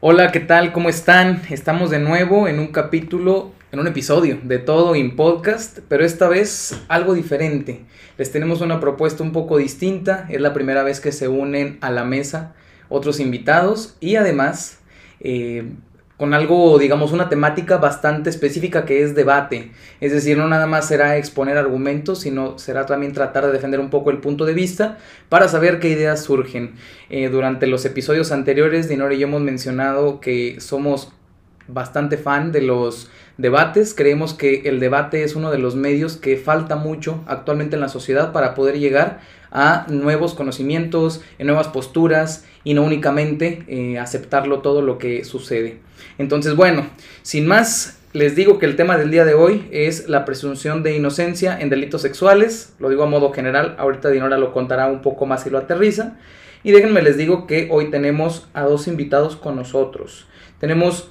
Hola, ¿qué tal? ¿Cómo están? Estamos de nuevo en un capítulo, en un episodio de Todo en Podcast, pero esta vez algo diferente. Les tenemos una propuesta un poco distinta, es la primera vez que se unen a la mesa otros invitados y además eh, con algo, digamos, una temática bastante específica que es debate. Es decir, no nada más será exponer argumentos, sino será también tratar de defender un poco el punto de vista para saber qué ideas surgen. Eh, durante los episodios anteriores, Dinora y yo hemos mencionado que somos bastante fan de los debates. Creemos que el debate es uno de los medios que falta mucho actualmente en la sociedad para poder llegar a nuevos conocimientos, nuevas posturas y no únicamente eh, aceptarlo todo lo que sucede. Entonces, bueno, sin más, les digo que el tema del día de hoy es la presunción de inocencia en delitos sexuales. Lo digo a modo general, ahorita Dinora lo contará un poco más y lo aterriza. Y déjenme les digo que hoy tenemos a dos invitados con nosotros. Tenemos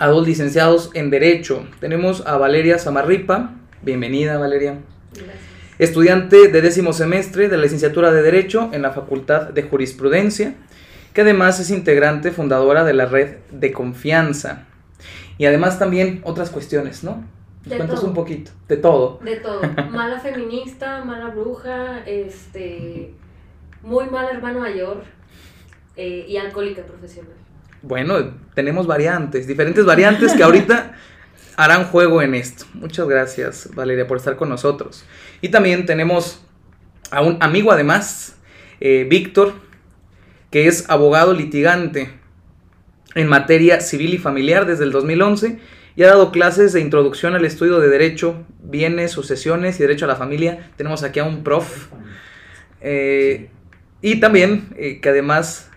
a dos licenciados en Derecho. Tenemos a Valeria Samarripa. Bienvenida, Valeria. Gracias estudiante de décimo semestre de la licenciatura de Derecho en la Facultad de Jurisprudencia, que además es integrante fundadora de la red de confianza. Y además también otras cuestiones, ¿no? De cuentas un poquito, de todo. De todo. Mala feminista, mala bruja, este, muy mala hermano mayor eh, y alcohólica profesional. Bueno, tenemos variantes, diferentes variantes que ahorita harán juego en esto. Muchas gracias, Valeria, por estar con nosotros. Y también tenemos a un amigo además, eh, Víctor, que es abogado litigante en materia civil y familiar desde el 2011 y ha dado clases de introducción al estudio de derecho, bienes, sucesiones y derecho a la familia. Tenemos aquí a un prof. Eh, y también eh, que además,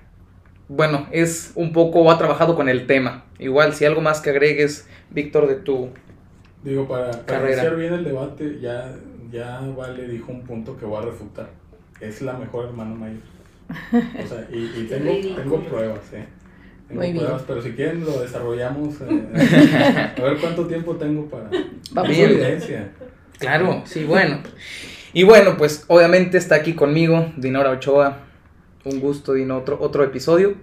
bueno, es un poco, ha trabajado con el tema. Igual, si algo más que agregues, Víctor, de tu Digo, para, para iniciar bien el debate, ya, ya Vale dijo un punto que voy a refutar. Es la mejor hermana mayor. O sea, y, tengo, tengo pruebas, ¿eh? Tengo pruebas, pero si quieren lo desarrollamos. Eh, a ver cuánto tiempo tengo para evidencia. Claro, sí, bueno. Y bueno, pues obviamente está aquí conmigo Dinora Ochoa. Un gusto, Dino, otro, otro episodio.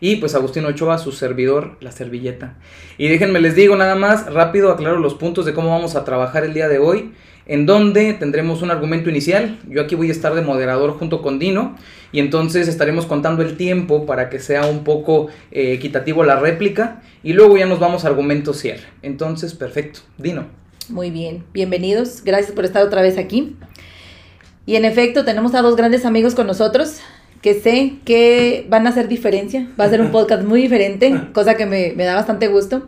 Y pues Agustín Ochoa, su servidor, la servilleta. Y déjenme les digo nada más, rápido aclaro los puntos de cómo vamos a trabajar el día de hoy, en donde tendremos un argumento inicial. Yo aquí voy a estar de moderador junto con Dino. Y entonces estaremos contando el tiempo para que sea un poco eh, equitativo la réplica. Y luego ya nos vamos a argumento cierre. Entonces, perfecto. Dino. Muy bien, bienvenidos. Gracias por estar otra vez aquí. Y en efecto, tenemos a dos grandes amigos con nosotros que sé que van a hacer diferencia. Va a ser un podcast muy diferente, cosa que me, da bastante gusto.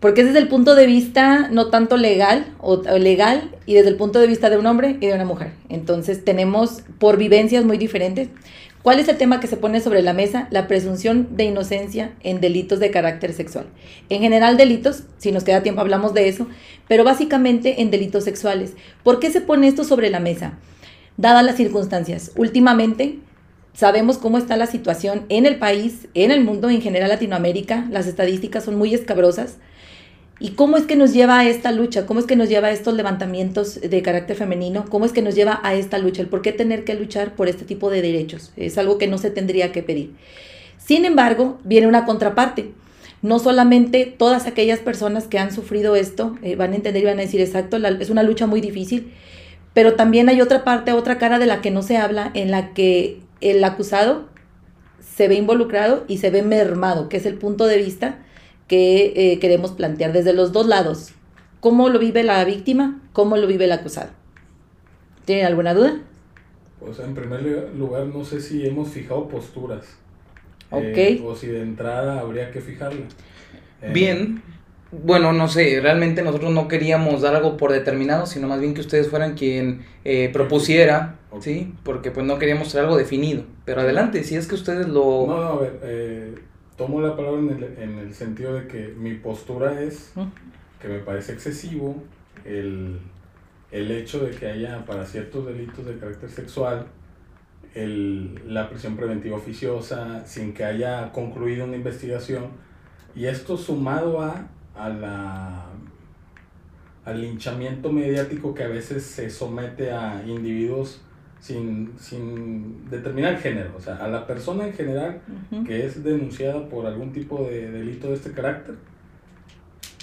Porque es desde el punto de vista no tanto legal o, legal y desde el punto de vista de un hombre y de una mujer. Entonces tenemos por vivencias muy diferentes. ¿Cuál es el tema que se pone sobre la mesa? La presunción de inocencia en delitos de carácter sexual. En general delitos, si nos queda tiempo hablamos de eso, pero básicamente en delitos sexuales. ¿Por qué se pone esto sobre la mesa? Dadas las circunstancias. Últimamente sabemos cómo está la situación en el país, en el mundo, en general Latinoamérica, las estadísticas son muy escabrosas. ¿Y cómo es que nos lleva a esta lucha? ¿Cómo es que nos lleva a estos levantamientos de carácter femenino? ¿Cómo es que nos lleva a esta lucha? ¿El por qué tener que luchar por este tipo de derechos? Es algo que no se tendría que pedir. Sin embargo, viene una contraparte. No solamente todas aquellas personas que han sufrido esto eh, van a entender y van a decir, exacto, es una lucha muy difícil, pero también hay otra parte, otra cara de la que no se habla, en la que el acusado se ve involucrado y se ve mermado, que es el punto de vista que eh, queremos plantear desde los dos lados. ¿Cómo lo vive la víctima? ¿Cómo lo vive el acusado? ¿Tienen alguna duda? Pues en primer lugar, no sé si hemos fijado posturas. Ok. Eh, o si de entrada habría que fijarla. Bien, bueno, no sé, realmente nosotros no queríamos dar algo por determinado, sino más bien que ustedes fueran quien eh, propusiera, ¿sí? Porque pues no queríamos hacer algo definido. Pero adelante, si es que ustedes lo... No, no, a ver, eh, tomo la palabra en el, en el, sentido de que mi postura es que me parece excesivo el, el hecho de que haya para ciertos delitos de carácter sexual el, la prisión preventiva oficiosa sin que haya concluido una investigación. Y esto sumado a a la, al linchamiento mediático que a veces se somete a individuos sin, sin determinar género, o sea, a la persona en general que es denunciada por algún tipo de delito de este carácter,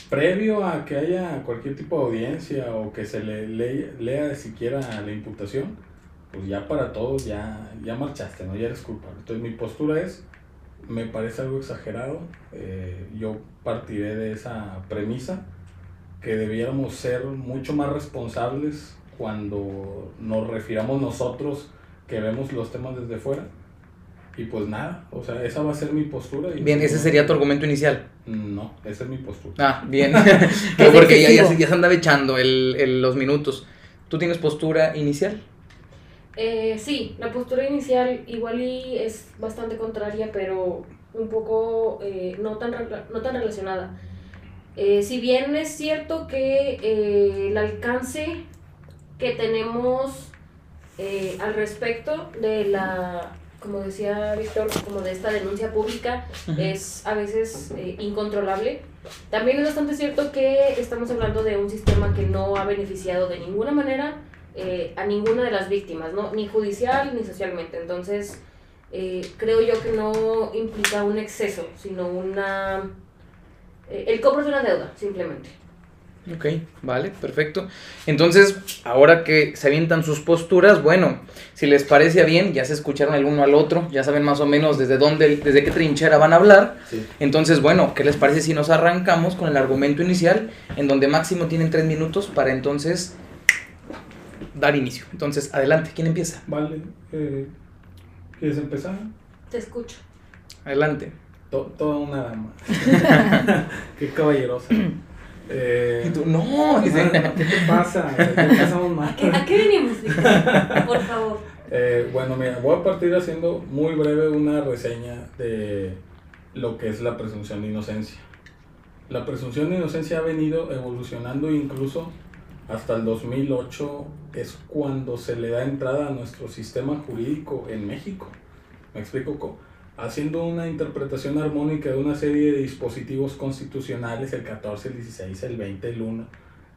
previo a que haya cualquier tipo de audiencia o que se le lea, lea siquiera la imputación, pues ya para todos ya, ya marchaste, ¿no? Ya eres culpable. Entonces mi postura es, me parece algo exagerado, eh, yo partiré de esa premisa, que debiéramos ser mucho más responsables cuando nos refiramos nosotros que vemos los temas desde fuera. Y pues nada, o sea, esa va a ser mi postura. Y bien, ese sería tu argumento inicial. No, esa es mi postura. Ah, bien. porque ya, ya, ya, se andaba echando el, el, los minutos. ¿Tú tienes postura inicial? Eh, sí, la postura inicial igual y es bastante contraria, pero un poco eh, no, tan, no tan relacionada. Eh, si bien es cierto que eh, el alcance que tenemos eh, al respecto de la, como decía Víctor, como de esta denuncia pública es a veces incontrolable, también es bastante cierto que estamos hablando de un sistema que no ha beneficiado de ninguna manera a ninguna de las víctimas, ¿no? ni judicial ni socialmente. Entonces, creo yo que no implica un exceso, sino una eh, el cobro de una deuda, simplemente. Ok, vale, perfecto. Entonces, ahora que se avientan sus posturas, bueno, si les parece bien, ya se escucharon el uno al otro, ya saben más o menos desde dónde, desde qué trinchera van a hablar. Entonces, bueno, ¿qué les parece si nos arrancamos con el argumento inicial, en donde máximo tienen tres minutos para entonces dar inicio? Entonces, adelante, ¿quién empieza? Vale, eh, ¿quieres empezar? Te escucho. Adelante toda una dama. Qué caballerosa. Eh, y tú, no, ¿qué te pasa? ¿A qué, ¿A qué venimos? Por favor. Eh, bueno, mira, voy a partir haciendo muy breve una reseña de lo que es la presunción de inocencia. La presunción de inocencia ha venido evolucionando incluso hasta el 2008 es cuando se le da entrada a nuestro sistema jurídico en México. ¿Me explico? haciendo una interpretación armónica de una serie de dispositivos constitucionales, el 14, el 16, el 20, el 1,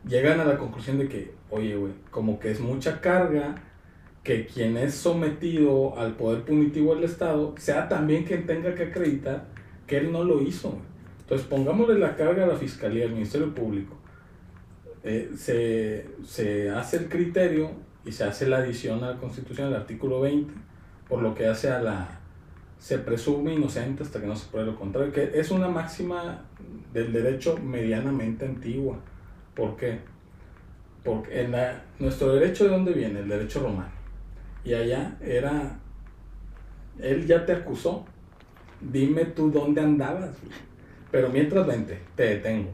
llegan a la conclusión de que, oye, güey, como que es mucha carga que quien es sometido al poder punitivo del Estado sea también quien tenga que acreditar que él no lo hizo. Entonces, pongámosle la carga a la Fiscalía, al Ministerio Público. Eh, se, se hace el criterio y se hace la adición a la Constitución del artículo 20, por lo que hace a la se presume inocente hasta que no se pruebe lo contrario, que es una máxima del derecho medianamente antigua. ¿Por qué? Porque en la, nuestro derecho de dónde viene? El derecho romano. Y allá era, él ya te acusó, dime tú dónde andabas. Pero mientras vente, te detengo.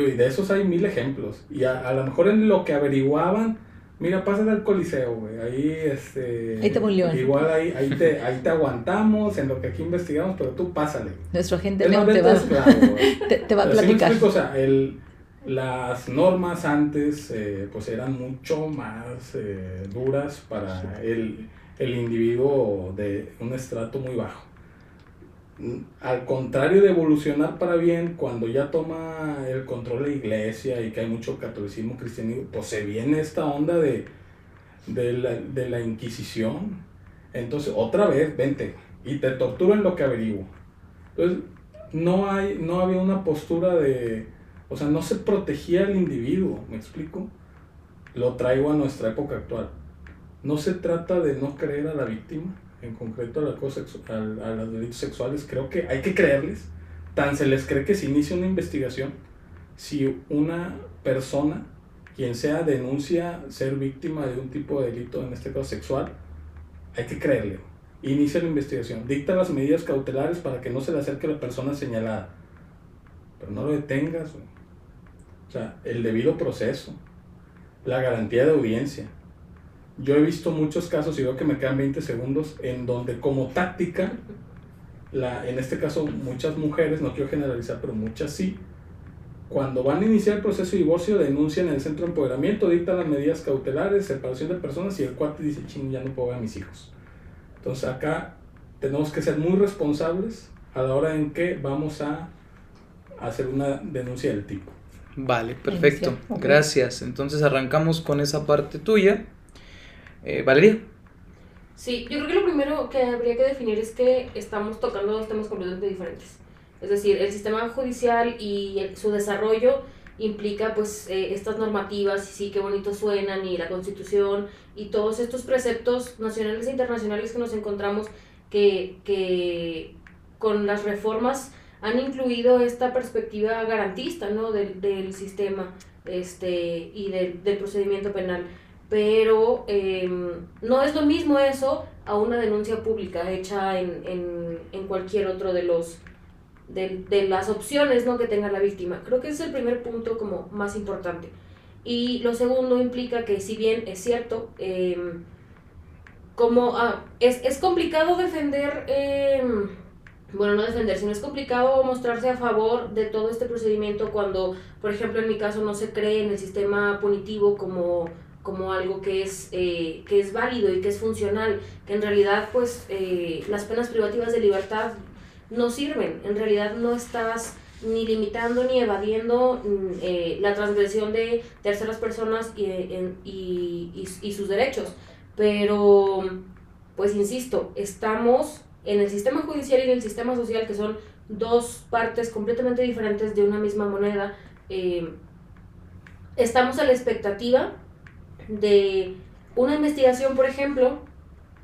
Y de esos hay mil ejemplos. Y a, a lo mejor en lo que averiguaban Mira, pásale al coliseo, güey. Ahí, este. Ahí te Igual ahí, ahí, te, ahí te aguantamos en lo que aquí investigamos, pero tú pásale. Nuestro agente León te, va, te, te, va a platicar. o sea, el, las normas antes, eh, pues eran mucho más eh, duras para el, el individuo de un estrato muy bajo al contrario de evolucionar para bien, cuando ya toma el control la iglesia y que hay mucho catolicismo, cristianismo, pues se viene esta onda de, de, la, de la Inquisición. Entonces, otra vez, vente, y te torturan lo que averiguo. Entonces, no, hay, no había una postura de, o sea, no se protegía al individuo, ¿me explico? Lo traigo a nuestra época actual. No se trata de no creer a la víctima, en concreto a, la cosa, a, a los delitos sexuales, creo que hay que creerles. Tan se les cree que se inicia una investigación si una persona, quien sea, denuncia ser víctima de un tipo de delito, en este caso sexual, hay que creerle. Inicia la investigación, dicta las medidas cautelares para que no se le acerque a la persona señalada. Pero no lo detengas. O sea, el debido proceso, la garantía de audiencia, yo he visto muchos casos, y veo que me quedan 20 segundos, en donde como táctica, la, en este caso muchas mujeres, no quiero generalizar, pero muchas sí, cuando van a iniciar el proceso de divorcio, denuncian en el centro de empoderamiento, dictan las medidas cautelares, separación de personas y el cuate dice, ching, ya no puedo ver a mis hijos. Entonces acá tenemos que ser muy responsables a la hora en que vamos a hacer una denuncia del tipo. Vale, perfecto. Gracias. Entonces arrancamos con esa parte tuya. Eh, Valeria. Sí, yo creo que lo primero que habría que definir es que estamos tocando dos temas completamente diferentes. Es decir, el sistema judicial y su desarrollo implica pues eh, estas normativas y sí, qué bonito suenan y la constitución y todos estos preceptos nacionales e internacionales que nos encontramos que, que con las reformas han incluido esta perspectiva garantista ¿no? del, del sistema este, y del, del procedimiento penal. Pero eh, no es lo mismo eso a una denuncia pública hecha en, en, en cualquier otro de los de, de las opciones ¿no? que tenga la víctima. Creo que ese es el primer punto como más importante. Y lo segundo implica que si bien es cierto, eh, como ah, es, es complicado defender, eh, bueno, no defender, sino es complicado mostrarse a favor de todo este procedimiento cuando, por ejemplo, en mi caso no se cree en el sistema punitivo como, como algo que es, eh, que es válido y que es funcional, que en realidad pues eh, las penas privativas de libertad no sirven, en realidad no estás ni limitando ni evadiendo mm, eh, la transgresión de terceras personas y, y, y- y sus derechos. Pero, pues insisto, estamos en el sistema judicial y en el sistema social, que son dos partes completamente diferentes de una misma moneda. eh, estamos a la expectativa de una investigación, por ejemplo,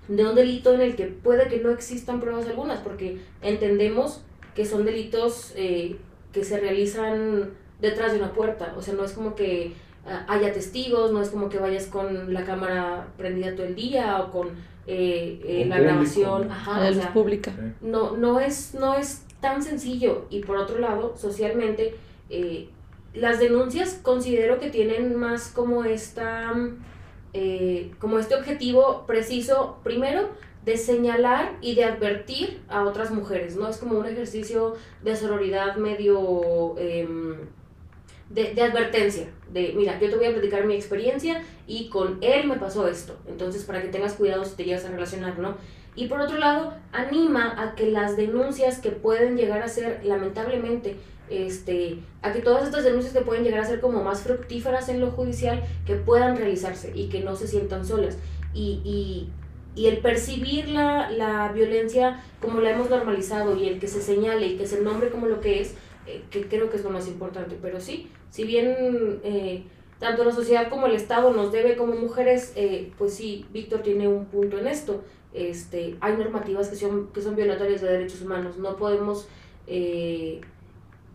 de un delito en el que puede que no existan pruebas algunas, porque entendemos que son delitos eh, que se realizan detrás de una puerta, o sea, no es como que ah, haya testigos, no es como que vayas con la cámara prendida todo el día o con eh, eh, la público. grabación, ajá, la o luz sea, pública. No, no, es, no es tan sencillo. Y por otro lado, socialmente, eh, las denuncias considero que tienen más como esta, eh, como este objetivo preciso, primero, de señalar y de advertir a otras mujeres, ¿no? Es como un ejercicio de sororidad medio... em, de, de advertencia, de mira, yo te voy a platicar mi experiencia y con él me pasó esto, entonces para que tengas cuidado si te llegas a relacionar, ¿no? Y por otro lado, anima a que las denuncias que pueden llegar a ser, lamentablemente, este, a que todas estas denuncias que pueden llegar a ser como más fructíferas en lo judicial, que puedan realizarse y que no se sientan solas. Y, y, y el percibir la, la violencia como la hemos normalizado y el que se señale y que se nombre como lo que es, eh, que creo que es lo más importante. Pero sí, si bien eh, tanto la sociedad como el Estado nos debe como mujeres, eh, pues sí, Víctor tiene un punto en esto. Este, hay normativas que son, que son violatorias de derechos humanos. No podemos, eh,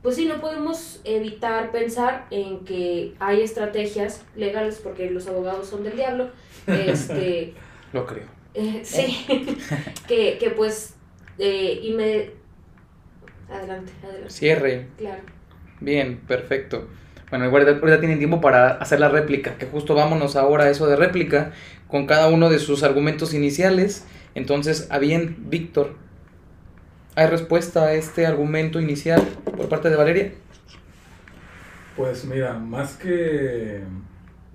pues sí, no podemos evitar pensar en que hay estrategias legales, porque los abogados son del diablo, este, Lo creo. eh, sí, que, que pues, eh, y me... Adelante, adelante. Cierre. Claro. Bien, perfecto. Bueno, igual ahorita ahorita tienen tiempo para hacer la réplica, que justo vámonos ahora a eso de réplica, con cada uno de sus argumentos iniciales. Entonces, a bien, Víctor, ¿hay respuesta a este argumento inicial por parte de Valeria? Pues mira, más que,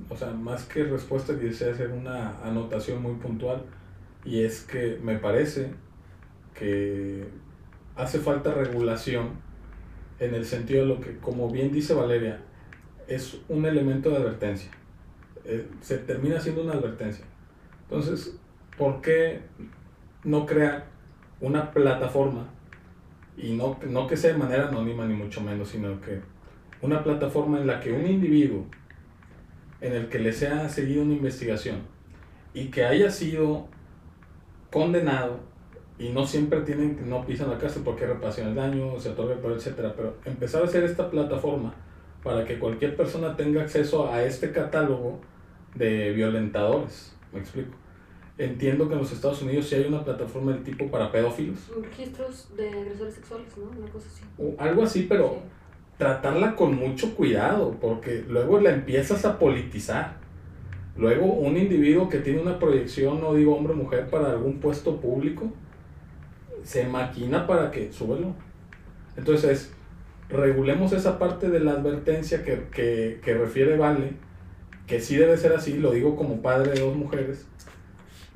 o sea, más que respuesta quisiera hacer una anotación muy puntual y es que me parece que hace falta regulación en el sentido de lo que, como bien dice Valeria, es un elemento de advertencia. Eh, se termina siendo una advertencia. Entonces, ¿por qué no crear una plataforma y no, no que sea de manera anónima ni mucho menos, sino que una plataforma en la que un individuo en el que le sea seguido una investigación y que haya sido condenado y no siempre tienen no pisan la cárcel porque reparación del daño, se otorga el etcétera, pero empezar a hacer esta plataforma para que cualquier persona tenga acceso a este catálogo de violentadores, me explico. Entiendo que en los Estados Unidos sí hay una plataforma del tipo para pedófilos, Registros de agresores sexuales, ¿no? Una cosa así. o algo así, pero Sí. tratarla con mucho cuidado, porque luego la empiezas a politizar. Luego un individuo que tiene una proyección, no digo hombre o mujer, para algún puesto público, se maquina para que súbelo. Entonces, regulemos esa parte de la advertencia que, que, que refiere Vale, que sí debe ser así, lo digo como padre de dos mujeres,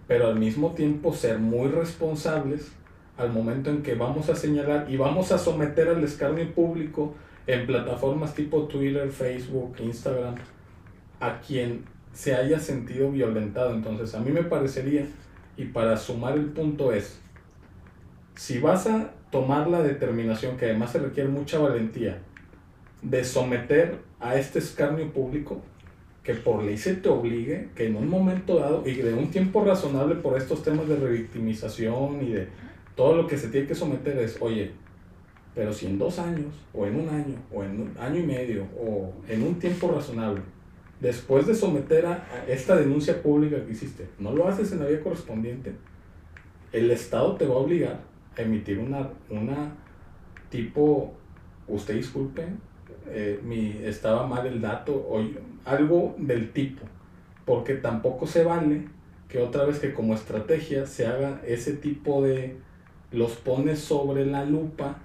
pero al mismo tiempo ser muy responsables al momento en que vamos a señalar y vamos a someter al escarnio público en plataformas tipo Twitter, Facebook, Instagram, a quien se haya sentido violentado. Entonces, a mí me parecería Y para sumar el punto es, si vas a tomar la determinación, que además se requiere mucha valentía, de someter a este escarnio público, que por ley se te obligue, que en un momento dado y de un tiempo razonable por estos temas de revictimización y de todo lo que se tiene que someter es, oye, pero si en dos años, o en un año, o en un año y medio, o en un tiempo razonable, después de someter a, esta denuncia pública que hiciste, no lo haces en la vía correspondiente, el Estado te va a obligar a emitir una, una tipo, usted disculpe, eh, mi, estaba mal el dato, o algo del tipo, porque tampoco se vale que otra vez que como estrategia se haga ese tipo de, los pones sobre la lupa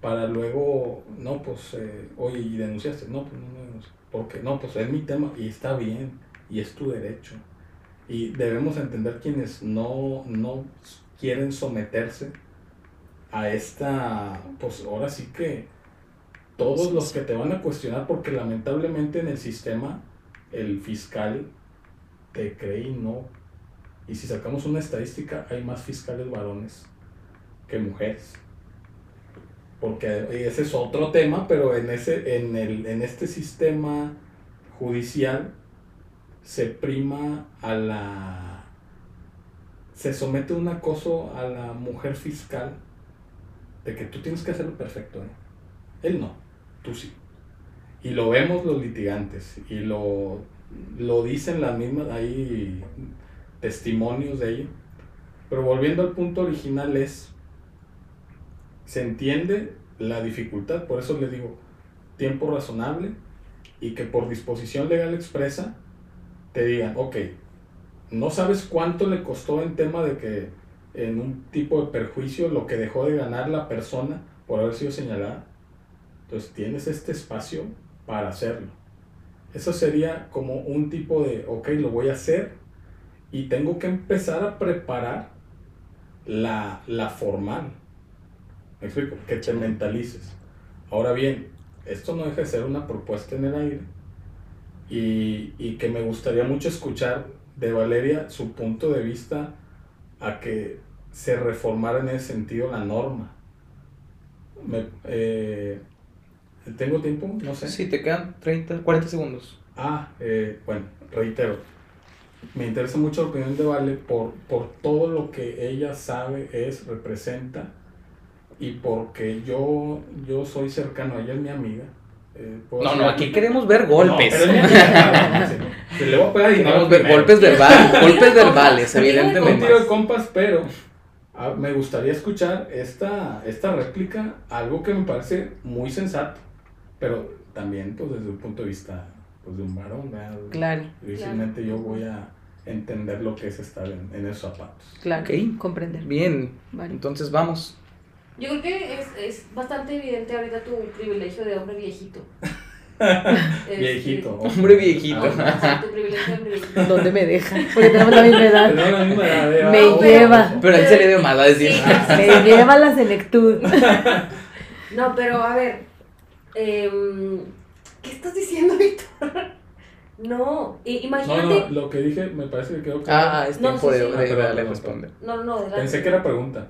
para luego, no, pues, eh, oye, y denunciaste, no, pues no, no, porque no, pues es mi tema y está bien y es tu derecho. Y debemos entender quienes no, no quieren someterse a esta, pues ahora sí que todos los que te van a cuestionar, porque lamentablemente en el sistema el fiscal te cree y no. Y si sacamos una estadística, hay más fiscales varones que mujeres. Porque ese es otro tema, pero en, ese, en, el, en este sistema judicial se prima a la... se somete un acoso a la mujer fiscal de que tú tienes que hacerlo perfecto. ¿eh? Él no tú sí. Y lo vemos los litigantes y lo, lo dicen las mismas, hay testimonios de ello. Pero volviendo al punto original es, se entiende la dificultad, por eso le digo, tiempo razonable y que por disposición legal expresa te digan, ok, no sabes cuánto le costó en tema de que en un tipo de perjuicio lo que dejó de ganar la persona por haber sido señalada, entonces tienes este espacio para hacerlo. Eso sería como un tipo de, ok, lo voy a hacer y tengo que empezar a preparar la, formal. ¿Me explico? Que te mentalices. Ahora bien, esto no deja de ser una propuesta en el aire y, y que me gustaría mucho escuchar de Valeria su punto de vista a que se reformara en ese sentido la norma. Me, eh, ¿Tengo tiempo? No sé. Sí, te quedan 30, 40 segundos. Ah, eh, bueno, reitero. Me interesa mucho la opinión de Vale por, por todo lo que ella sabe, es, representa y porque yo, yo soy cercano, ella es mi amiga. Eh, no, no, aquí queremos ver golpes. No, se le voy a pegar Queremos ver golpes verbales, golpes verbales, evidentemente. Un de compas, pero ah, me gustaría escuchar esta, esta réplica, algo que me parece muy sensato. Pero también, pues, desde un punto de vista pues, de un varón, ¿verdad? Claro. Difícilmente yo voy a entender lo que es estar en, en esos zapatos. Claro, comprender. Bien, entonces vamos. Yo creo que es, es bastante evidente ahorita tu privilegio de hombre viejito. viejito. Este, hombre viejito. Ah, tu privilegio de hombre viejito. ¿Dónde me deja? Porque tenemos la misma edad. Tenemos la misma edad. ¿eh? Me lleva. Pero él se le ve mal a decir. me lleva la senectud. no, pero a ver, Em, ¿Qué estás diciendo, Víctor? No, imagínate. No, no, lo que dije me parece que quedó claro. Ah, es tiempo de, de, responder. No, no, Pensé que era pregunta.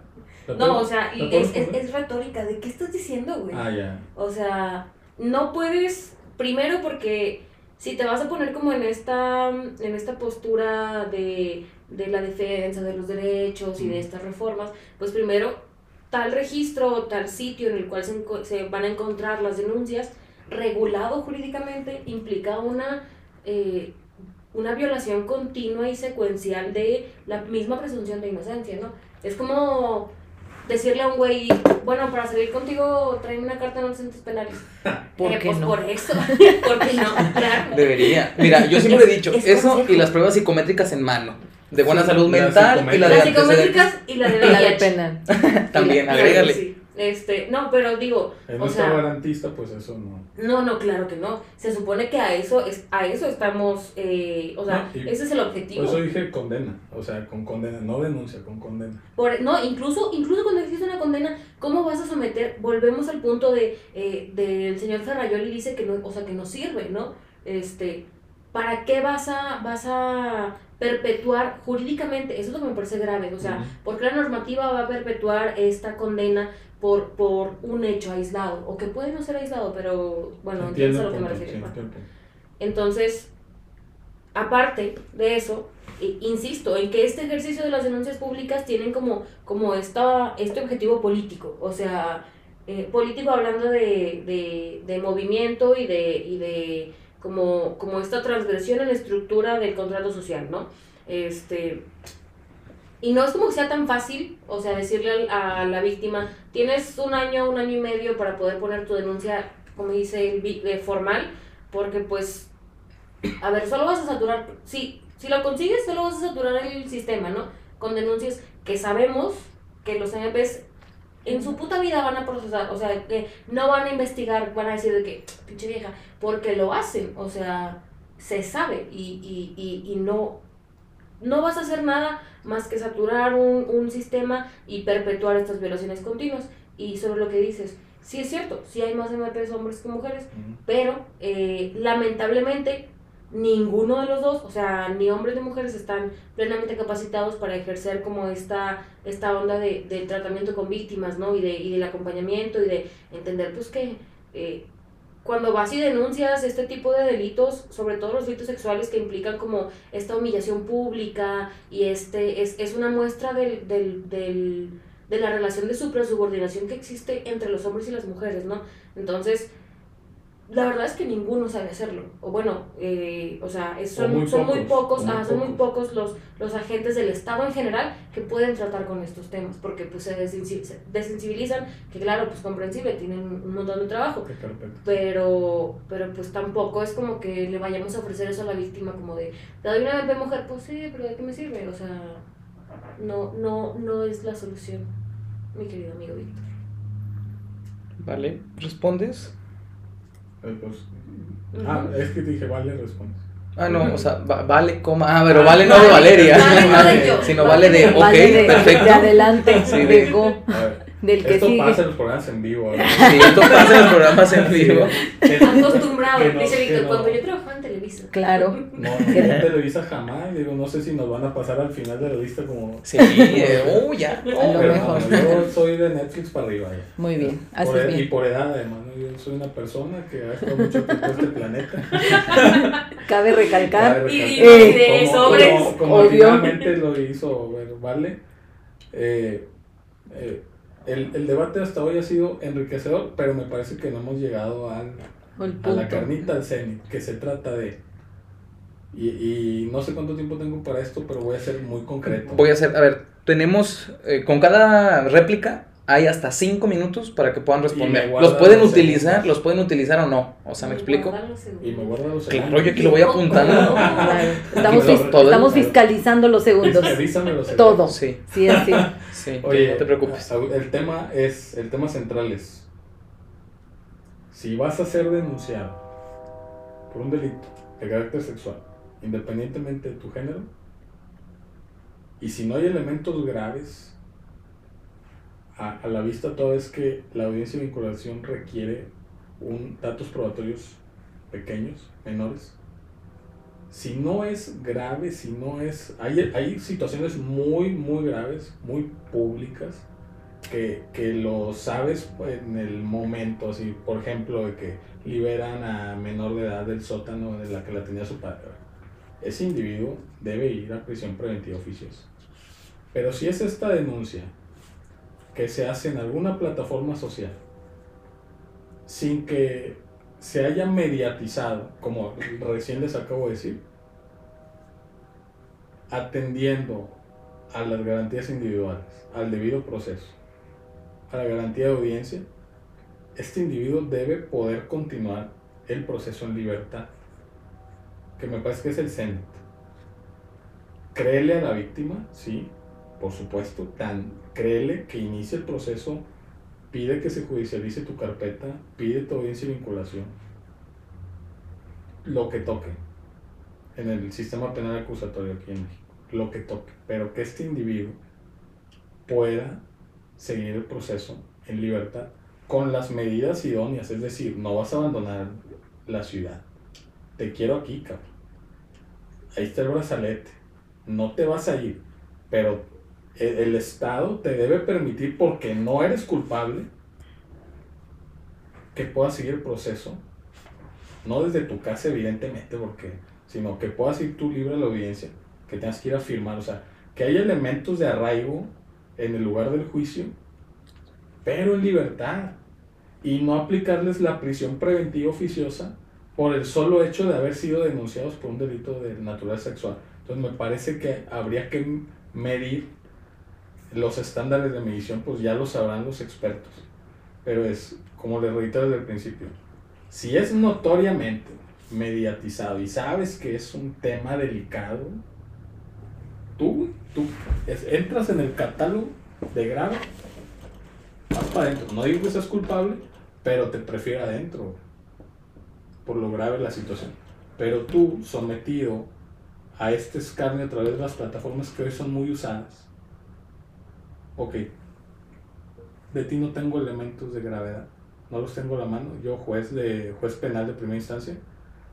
No, o sea, es, es, es, retórica. ¿De qué estás diciendo, güey? Ah, ya. O sea, no puedes. Primero, porque si te vas a poner como en esta, en esta postura de, de la defensa de los derechos y de estas reformas, pues primero tal registro o tal sitio en el cual se, se, van a encontrar las denuncias, regulado jurídicamente, implica una, eh, una violación continua y secuencial de la misma presunción de inocencia, ¿no? Es como decirle a un güey, bueno, para salir contigo trae una carta de antecedentes penales. ¿Por eh, qué pues no? por eso, porque no, claro. Debería. Mira, yo siempre he dicho, eso y las pruebas psicométricas en mano de buena salud mental y la de Las psicométricas y la de la de pena. También, agrégale. Este, no, pero digo, en o sea, garantista, pues eso no. No, no, claro que no. Se supone que a eso es a eso estamos, eh, o sea, ese es el objetivo. Por eso dije condena, o sea, con condena, no denuncia, con condena. Por, no, incluso, incluso cuando existe una condena, ¿cómo vas a someter? Volvemos al punto de eh, del señor Ferrayoli dice que no, o sea, que no sirve, ¿no? Este, ¿para qué vas a vas a perpetuar jurídicamente, eso es lo que me parece grave, o sea, porque la normativa va a perpetuar esta condena por, por un hecho aislado, o que puede no ser aislado, pero bueno, entiendes a lo que me refiero. Entonces, aparte de eso, insisto en que este ejercicio de las denuncias públicas tienen como, como esta, este objetivo político, o sea, eh, político hablando de, de, de, movimiento y de, y de como, como esta transgresión en la estructura del contrato social, ¿no? Este, y no es como que sea tan fácil, o sea, decirle a, la víctima, tienes un año, un año y medio para poder poner tu denuncia, como dice, de formal, porque pues, a ver, solo vas a saturar, sí, si lo consigues, solo vas a saturar el sistema, ¿no? Con denuncias que sabemos que los MPs en su puta vida van a procesar, o sea, que no van a investigar, van a decir de que, pinche vieja, porque lo hacen, o sea, se sabe y, y, y, y no, no vas a hacer nada más que saturar un, un sistema y perpetuar estas violaciones continuas. Y sobre lo que dices, sí es cierto, sí hay más MPs hombres que mujeres, pero eh, lamentablemente ninguno de los dos, o sea, ni hombres ni mujeres están plenamente capacitados para ejercer como esta, esta onda de, de tratamiento con víctimas, ¿no? Y, de, y del acompañamiento y de entender, pues, que eh, cuando vas y denuncias este tipo de delitos, sobre todo los delitos sexuales que implican como esta humillación pública y este es, es una muestra del, del, del, de la relación de subordinación que existe entre los hombres y las mujeres, ¿no? Entonces, la verdad es que ninguno sabe hacerlo. O bueno, eh, o sea, son, muy son, pocos, muy pocos, ah, son muy pocos los, los agentes del Estado en general que pueden tratar con estos temas, porque pues se desensibilizan, que claro, pues comprensible, tienen un montón de trabajo, pero, pero pues tampoco es como que le vayamos a ofrecer eso a la víctima como de, te doy una MP mujer, pues sí, pero ¿de qué me sirve? O sea, no, no, no es la solución, mi querido amigo Víctor. Vale, ¿respondes? Pues, ah, es que te dije, vale, responde. Ah, no, o sea, vale, coma. Ah, pero vale no de Valeria. Vale, no sino vale de, ok, perfecto. De adelante, sí, de go. Del que esto sigue. pasa en los programas en vivo. ¿no? Sí, esto pasa en los programas en vivo. Acostumbrado, dice Víctor, cuando yo trabajaba en Televisa. Claro. No, no, Televisa jamás. Digo, no sé si nos van a pasar al final de la lista como. Sí, eh, uh, ya. Oh, pero mejor. No, yo soy de Netflix para arriba. Ya. Muy bien, así por, bien. Y por edad, además, ¿no? yo soy una persona que ha estado mucho tiempo en este planeta. Cabe recalcar. Cabe Y recalcar. de como, sobres. como, finalmente lo hizo, bueno, vale. Eh, eh, el, el debate hasta hoy ha sido enriquecedor, pero me parece que no hemos llegado el a la carnita al cenit, que se trata de... Y, y no sé cuánto tiempo tengo para esto, pero voy a ser muy concreto. Voy a hacer, a ver, tenemos, eh, con cada réplica hay hasta 5 minutos para que puedan responder. Los pueden los utilizar, segundos. los pueden utilizar o no. O sea, ¿me explico? Y me guardo los Claro, yo aquí lo voy apuntando. Claro. Estamos, fis- todo- estamos fiscalizando los segundos. Los Todo. Sí, Sí, así. sí, Oye, no te preocupes. El tema es, el tema central es, si vas a ser denunciado por un delito de carácter sexual, independientemente de tu género, y si no hay elementos graves, a, a la vista toda vez que la audiencia de vinculación requiere un, datos probatorios pequeños, menores, si no es grave, si no es... Hay, hay situaciones muy, muy graves, muy públicas, que, que lo sabes en el momento, así, por ejemplo, de que liberan a menor de edad del sótano de la que la tenía su padre. Ese individuo debe ir a prisión preventiva oficiosa. Pero si es esta denuncia que se hace en alguna plataforma social, sin que se haya mediatizado, como recién les acabo de decir, atendiendo a las garantías individuales, al debido proceso, a la garantía de audiencia, este individuo debe poder continuar el proceso en libertad, que me parece que es el CENT. Créele a la víctima, sí, por supuesto, tan créele que inicie el proceso, pide que se judicialice tu carpeta, pide tu audiencia y vinculación, lo que toque en el sistema penal acusatorio aquí en México, lo que toque, pero que este individuo pueda seguir el proceso en libertad con las medidas idóneas, es decir, no vas a abandonar la ciudad. Te quiero aquí, cabrón. Ahí está el brazalete. no te vas a ir, pero el, el Estado te debe permitir, porque no eres culpable, que puedas seguir el proceso, no desde tu casa evidentemente, porque, sino que puedas ir tú libre de la audiencia, que tengas que ir a firmar, o sea, que haya elementos de arraigo en el lugar del juicio, pero en libertad, y no aplicarles la prisión preventiva oficiosa por el solo hecho de haber sido denunciados por un delito de naturaleza sexual. Entonces me parece que habría que medir los estándares de medición, pues ya lo sabrán los expertos. Pero es, como les reitero desde el principio, si es notoriamente mediatizado y sabes que es un tema delicado, tú, entras en el catálogo de grave, vas para adentro. No digo que seas culpable, pero te prefiero adentro por lo grave la situación. Pero tú, sometido a este escarnio a través de las plataformas que hoy son muy usadas, ok, de ti no tengo elementos de gravedad, no los tengo a la mano, yo juez de juez penal de primera instancia,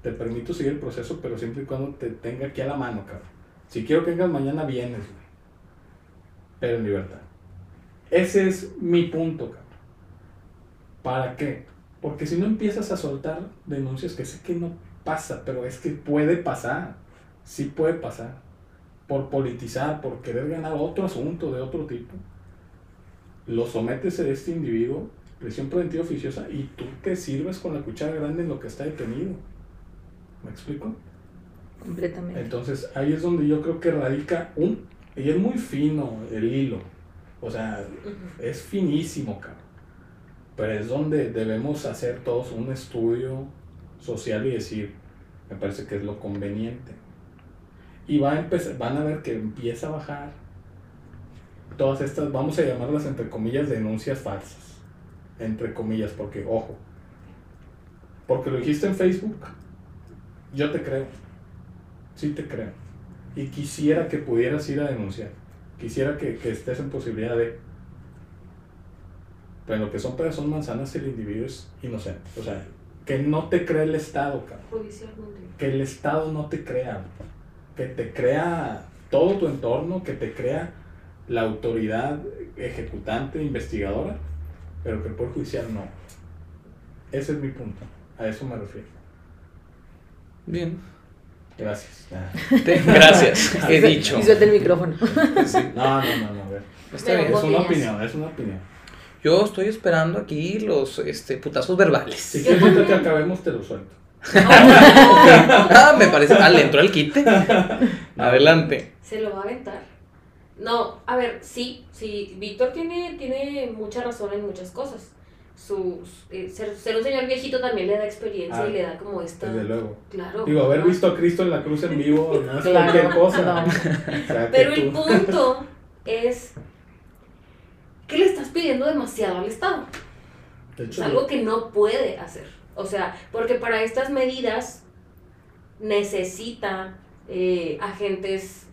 te permito seguir el proceso, pero siempre y cuando te tenga aquí a la mano, cabrón. Si quiero que vengas mañana, vienes, güey. Pero en libertad. Ese es mi punto, cabrón. ¿Para qué? Porque si no empiezas a soltar denuncias que sé que no pasa, pero es que puede pasar. Sí puede pasar. Por politizar, por querer ganar otro asunto de otro tipo. Lo sometes a este individuo, prisión preventiva oficiosa, y tú te sirves con la cuchara grande en lo que está detenido. ¿Me explico? Completamente. Entonces ahí es donde yo creo que radica un... Y es muy fino el hilo. O sea, es finísimo, cabrón. Pero es donde debemos hacer todos un estudio social y decir, me parece que es lo conveniente. Y va a empezar, van a ver que empieza a bajar todas estas, vamos a llamarlas entre comillas, denuncias falsas. Entre comillas, porque, ojo, porque lo dijiste en Facebook, yo te creo. Sí te creo. Y quisiera que pudieras ir a denunciar. Quisiera que, que estés en posibilidad de... Pero lo que son peras son manzanas, el individuo es inocente. O sea, que no te cree el Estado, cabrón. Que el Estado no te crea. Que te crea todo tu entorno, que te crea la autoridad ejecutante, investigadora, pero que el Poder Judicial no. Ese es mi punto. A eso me refiero. Bien. Gracias. Te- gracias, he dicho. Y suelta el micrófono. Sí, No, no, no, no. a ver. está Pero bien. Es una opinión, es una opinión. Yo estoy esperando aquí los este, putazos verbales. Si quieres que acabemos, te lo suelto. Ah, me parece. Ah, le entró el quite. Adelante. Se lo va a aventar. No, a ver, sí, sí, Víctor tiene, tiene mucha razón en muchas cosas. Sus, eh, ser, ser un señor viejito también le da experiencia Ah, y le da como esta... Desde luego. Claro. Digo, haber visto a Cristo en la cruz en vivo no es Claro, cualquier cosa. no. O sea, que Pero el punto es que le estás pidiendo demasiado al Estado. De Es hecho, algo que no puede hacer. O sea, porque para estas medidas necesita eh, agentes,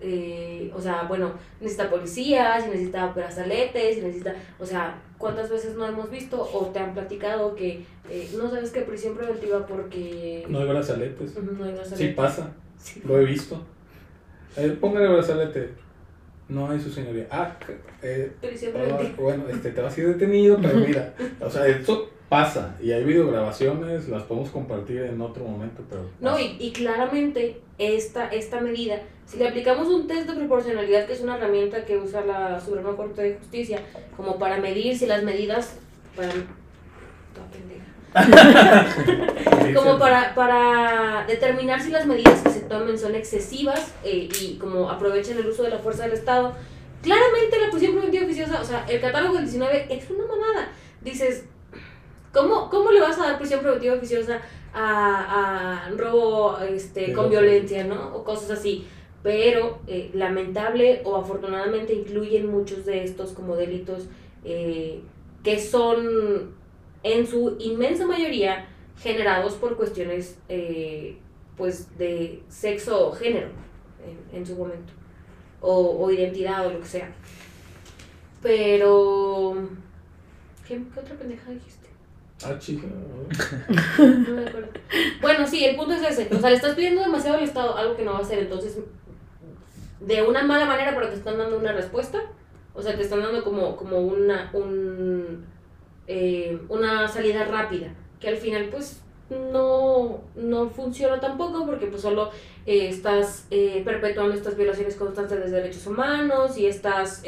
eh, o sea, bueno, necesita policías, necesita brazaletes, necesita, o sea, ¿cuántas veces no hemos visto o te han platicado que eh, no sabes qué prisión preventiva porque no hay brazaletes. No hay Sí brazaletes? pasa, Sí. lo he visto. Eh, póngale brazalete. No hay su señoría. Ah, eh, Prisión ah, preventiva. bueno, este, te vas a ir detenido, pero mira, o sea, esto pasa. Y hay videograbaciones, las podemos compartir en otro momento, pero... No, pasa. y, y claramente esta, esta medida, si le aplicamos un test de proporcionalidad, que es una herramienta que usa la Suprema Corte de Justicia, como para medir si las medidas, para, toda pendeja. Sí, como para, para determinar si las medidas que se tomen son excesivas eh, y como aprovechen el uso de la fuerza del Estado. Claramente la prisión preventiva oficiosa, o sea, el catálogo del 19 es una mamada. Dices, ¿cómo, cómo le vas a dar prisión preventiva oficiosa a, a robo este, con violencia, ¿no? O cosas así. Pero eh, lamentable o afortunadamente incluyen muchos de estos como delitos eh, que son en su inmensa mayoría generados por cuestiones eh, pues de sexo o género en, en su momento o, o identidad o lo que sea pero ¿qué, qué otra pendeja dijiste? Ah, chica. No me acuerdo. bueno sí el punto es ese o sea le estás pidiendo demasiado al Estado algo que no va a hacer entonces de una mala manera, pero te están dando una respuesta. O sea, te están dando como, como una, un, eh, una salida rápida, que al final pues no, no funciona tampoco porque pues solo eh, estás eh, perpetuando estas violaciones constantes de derechos humanos y estás,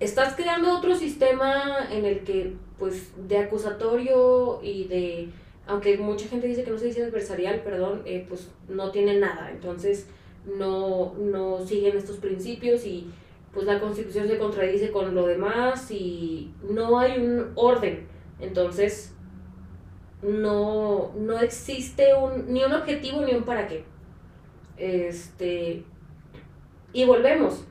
estás creando otro sistema en el que pues de acusatorio y de, aunque mucha gente dice que no se dice adversarial, perdón, pues no tiene nada, entonces no, no siguen estos principios y pues la constitución se contradice con lo demás y no hay un orden. Entonces, no, no existe un, ni un objetivo ni un para qué. Este, y volvemos.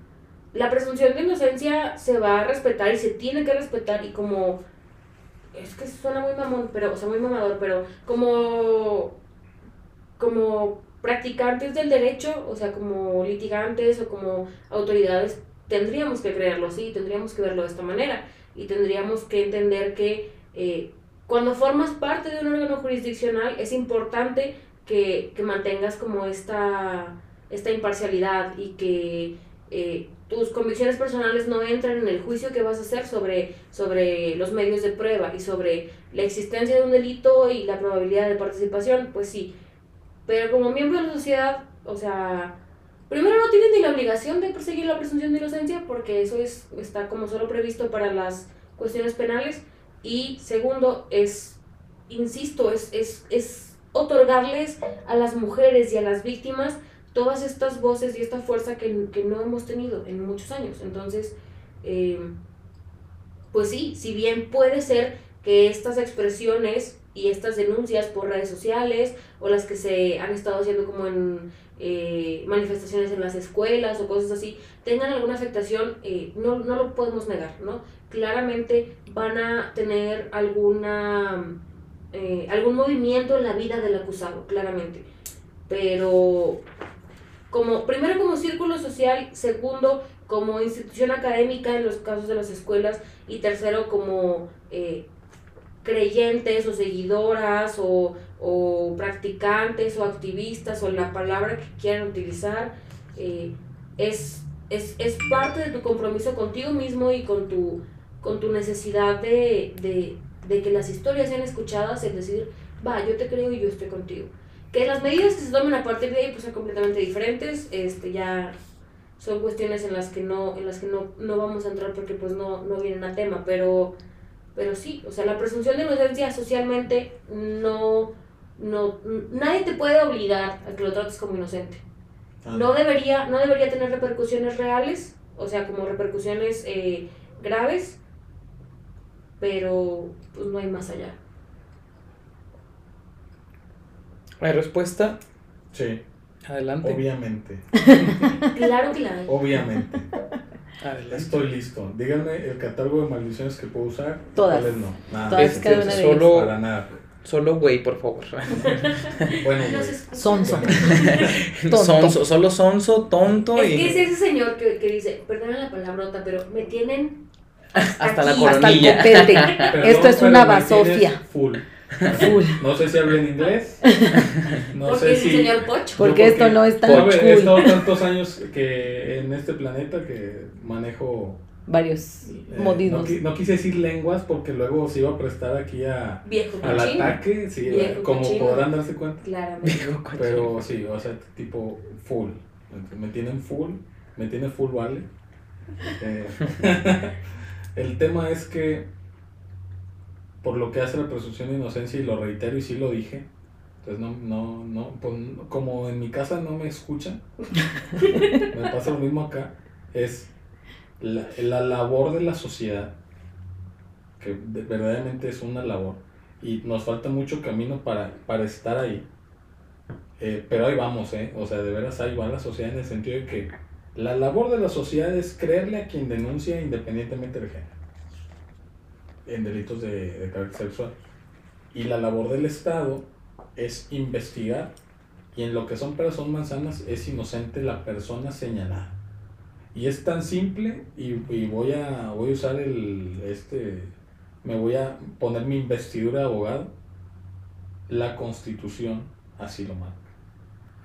La presunción de inocencia se va a respetar y se tiene que respetar y como es que suena muy mamón, pero o sea, muy mamador, pero como como practicantes del derecho, o sea, como litigantes o como autoridades tendríamos que creerlo así, tendríamos que verlo de esta manera y tendríamos que entender que eh, cuando formas parte de un órgano jurisdiccional es importante que, mantengas como esta, esta imparcialidad y que eh, tus convicciones personales no entren en el juicio que vas a hacer sobre, sobre los medios de prueba y sobre la existencia de un delito y la probabilidad de participación, pues sí. Pero como miembro de la sociedad, o sea, Primero no tienen ni la obligación de perseguir la presunción de inocencia porque eso es, está como solo previsto para las cuestiones penales. Y segundo, es, insisto, es, es, es otorgarles a las mujeres y a las víctimas todas estas voces y esta fuerza que, que no hemos tenido en muchos años. Entonces, eh, pues sí, si bien puede ser que estas expresiones y estas denuncias por redes sociales o las que se han estado haciendo como en eh, manifestaciones en las escuelas o cosas así, tengan alguna afectación, eh, no, no lo podemos negar, ¿no? Claramente van a tener alguna, algún movimiento en la vida del acusado, claramente. Pero como, primero como círculo social, segundo como institución académica en los casos de las escuelas y tercero como creyentes o seguidoras o, practicantes o activistas o la palabra que quieran utilizar, eh, es, es, parte de tu compromiso contigo mismo y con tu, con tu necesidad de, que las historias sean escuchadas, es decir, va, yo te creo y yo estoy contigo. Que las medidas que se tomen a partir de ahí pues son completamente diferentes, este, ya son cuestiones en las que no, en las que no, no vamos a entrar porque pues no, no vienen a tema, pero pero sí, o sea, la presunción de inocencia socialmente no, no, nadie te puede obligar a que lo trates como inocente. Ah. No debería, no debería tener repercusiones reales, o sea, como repercusiones eh, graves, pero pues no hay más allá. ¿Hay respuesta? Sí. Adelante. Obviamente. claro que la hay. Obviamente. Estoy listo. Díganme el catálogo de maldiciones que puedo usar. Todas. ¿Cuáles no? Nada. Todas, cada una de solo, Para nada. Solo güey, por favor. bueno, sonso. sonso. Solo sonso, tonto. Es que es ese señor que, que dice, perdona la palabrota, pero me tienen hasta, la coronilla. Hasta el copete. Esto es una basofia. Full. No sé si habla en inglés. No porque sé si. señor Poch. Porque, esto no es tan cool. He estado tantos años que en este planeta que manejo varios eh, modismos. No, quise decir lenguas porque luego se iba a prestar aquí a, Viejo al ataque, sí, como podrán darse cuenta. Claramente. Pero sí, o sea, tipo full. Me tienen full, me tiene full vale. Eh, el tema es que por lo que hace la presunción de inocencia, y lo reitero y sí lo dije, entonces no, no, no, pues, como en mi casa no me escuchan, me pasa lo mismo acá, es la, la labor de la sociedad, que verdaderamente es una labor, y nos falta mucho camino para, para estar ahí. Eh, pero ahí vamos, ¿eh? O sea, de veras ahí va la sociedad en el sentido de que la labor de la sociedad es creerle a quien denuncia independientemente del género en delitos de, carácter sexual. Y la labor del Estado es investigar y en lo que son peras manzanas es inocente la persona señalada. Y es tan simple y, voy, a, voy a usar el, este, me voy a poner mi investidura de abogado. La constitución así lo marca.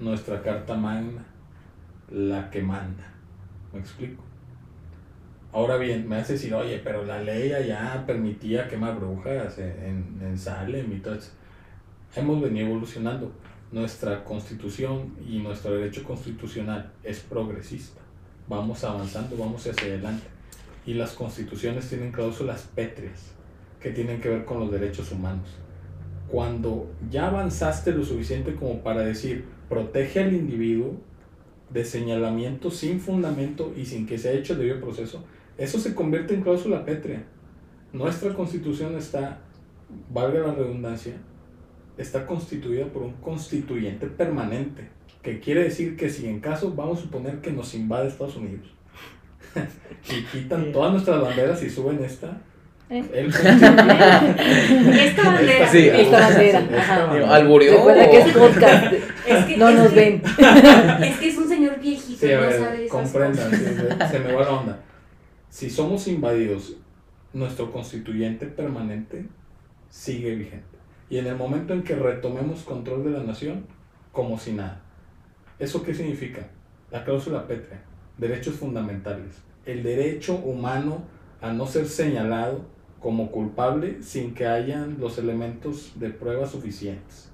Nuestra carta magna, la que manda. ¿Me explico? Ahora bien, me hace decir, oye, pero la ley allá permitía quemar brujas en, en Salem y todo eso. Hemos venido evolucionando. Nuestra constitución y nuestro derecho constitucional es progresista. Vamos avanzando, vamos hacia adelante. Y las constituciones tienen cláusulas pétreas que tienen que ver con los derechos humanos. Cuando ya avanzaste lo suficiente como para decir, protege al individuo de señalamiento sin fundamento y sin que se haya hecho el debido proceso, eso se convierte en cláusula pétrea. Nuestra constitución está, valga la redundancia, está constituida por un constituyente permanente, que quiere decir que si en caso vamos a suponer que nos invade Estados Unidos y quitan todas nuestras banderas y suben esta, ¿Eh? Esta bandera. Sí, Esta bandera. Esta Ajá. bandera. ¿Alburió? Recuerda que es podcast. Es que, No es nos que- ven. Es que es un señor viejito, Sí, a no ver, sabe esas comprendan, cosas. sí, se, se me va la onda. Si somos invadidos, nuestro constituyente permanente sigue vigente. Y en el momento en que retomemos control de la nación, como si nada. ¿Eso qué significa? La cláusula pétrea, derechos fundamentales. El derecho humano a no ser señalado como culpable sin que hayan los elementos de prueba suficientes.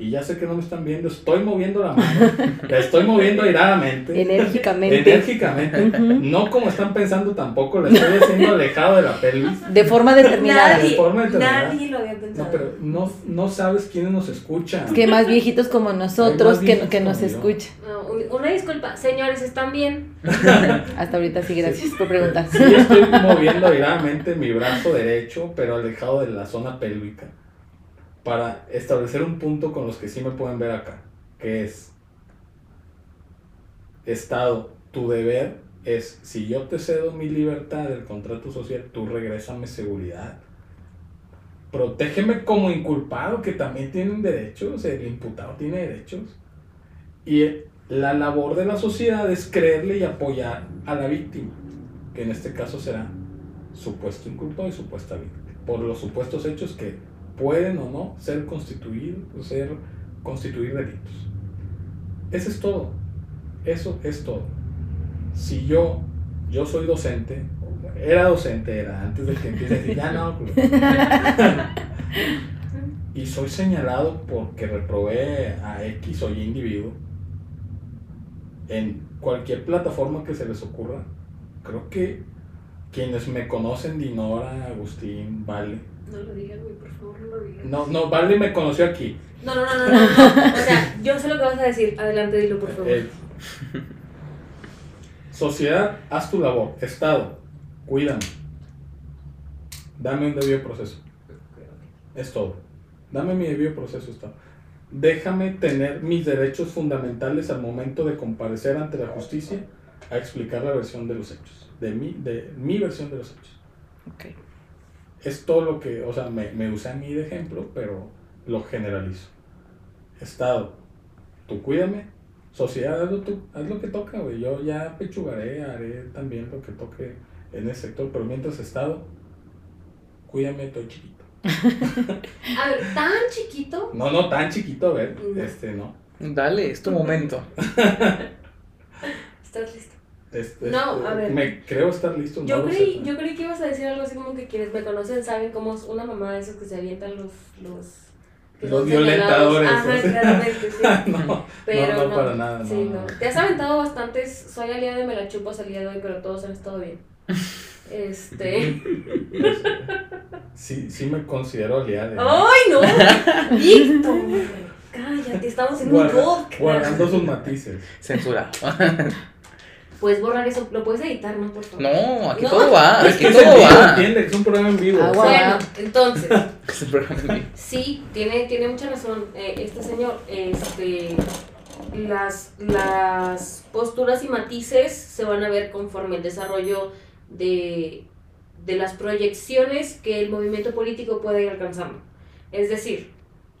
Y ya sé que no me están viendo, estoy moviendo la mano, la estoy moviendo airadamente. Enérgicamente. Enérgicamente. No como están pensando tampoco, la estoy haciendo alejado de la pelvis. De forma determinada. de Nadie, forma determinada. nadie lo había pensado. No, pero no, no sabes quiénes nos escuchan. Es que más viejitos como nosotros que, que nos escuchan. No, una disculpa, señores, ¿están bien? Hasta ahorita sí, gracias por preguntar. Sí, estoy moviendo airadamente mi brazo derecho, pero alejado de la zona pélvica, para establecer un punto con los que sí me pueden ver acá, que es, Estado, tu deber es, si yo te cedo mi libertad del contrato social, tú regrésame seguridad. Protégeme como inculpado, que también tienen derechos, el imputado tiene derechos. Y la labor de la sociedad es creerle y apoyar a la víctima, que en este caso será supuesto inculpado y supuesta víctima, por los supuestos hechos que pueden o no ser constituidos, ser constituir delitos. Eso es todo. Eso es todo. Si yo, yo soy docente, era docente, era antes de que empiece a decir, ya no, pues". y soy señalado porque reprobé a X o Y individuo en cualquier plataforma que se les ocurra, creo que quienes me conocen, Dinora, Agustín, Vale. No lo digas, güey, por favor, lo digas. No, no, Vale me conoció aquí. No, no, no, no, no. O sea, yo sé lo que vas a decir. Adelante, dilo, por favor. Eh, sociedad, haz tu labor. Estado, cuídame. Dame un debido proceso. Es todo. Dame mi debido proceso, Estado. Déjame tener mis derechos fundamentales al momento de comparecer ante la justicia a explicar la versión de los hechos. De mi, de mi versión de los hechos. Ok. Es todo lo que, o sea, me, me usé a mí de ejemplo, pero lo generalizo. Estado, tú cuídame. Sociedad, haz lo, tú- haz lo que toca, güey. Yo ya pechugaré, haré también lo que toque en ese sector, pero mientras Estado, cuídame, estoy chiquito. A ver, tan chiquito. No, no tan chiquito, a ver, este, no. Dale, es tu momento. ¿Estás listo? Este, No, a ver. Me creo estar listo. no Yo lo creí, sé. yo creí que ibas a decir algo así como que quienes me conocen saben cómo es una mamá de esos que se avientan los. Los, Los violentadores. Ajá, claramente, sí. no, Pero no, no, para nada. Sí, no, no. no. Te has aventado bastantes. Soy aliada de Me la chupas al día de hoy, pero todos han estado bien. Este. Sí, sí me considero aliado. ¡Ay, no! ¡Víctor! Cállate, estamos en un Guarda- podcast. guardando sus matices. Censurado. Puedes borrar eso, lo puedes editar, ¿no? Por favor. No, aquí No. todo va. Es Aquí que es en todo vivo, va. entiende, es un programa en vivo. Agua. Bueno, entonces, Es un programa en vivo. sí, tiene, tiene mucha razón eh, este señor. Este, las, las posturas y matices se van a ver conforme el desarrollo de, de las proyecciones que el movimiento político puede ir alcanzando. Es decir,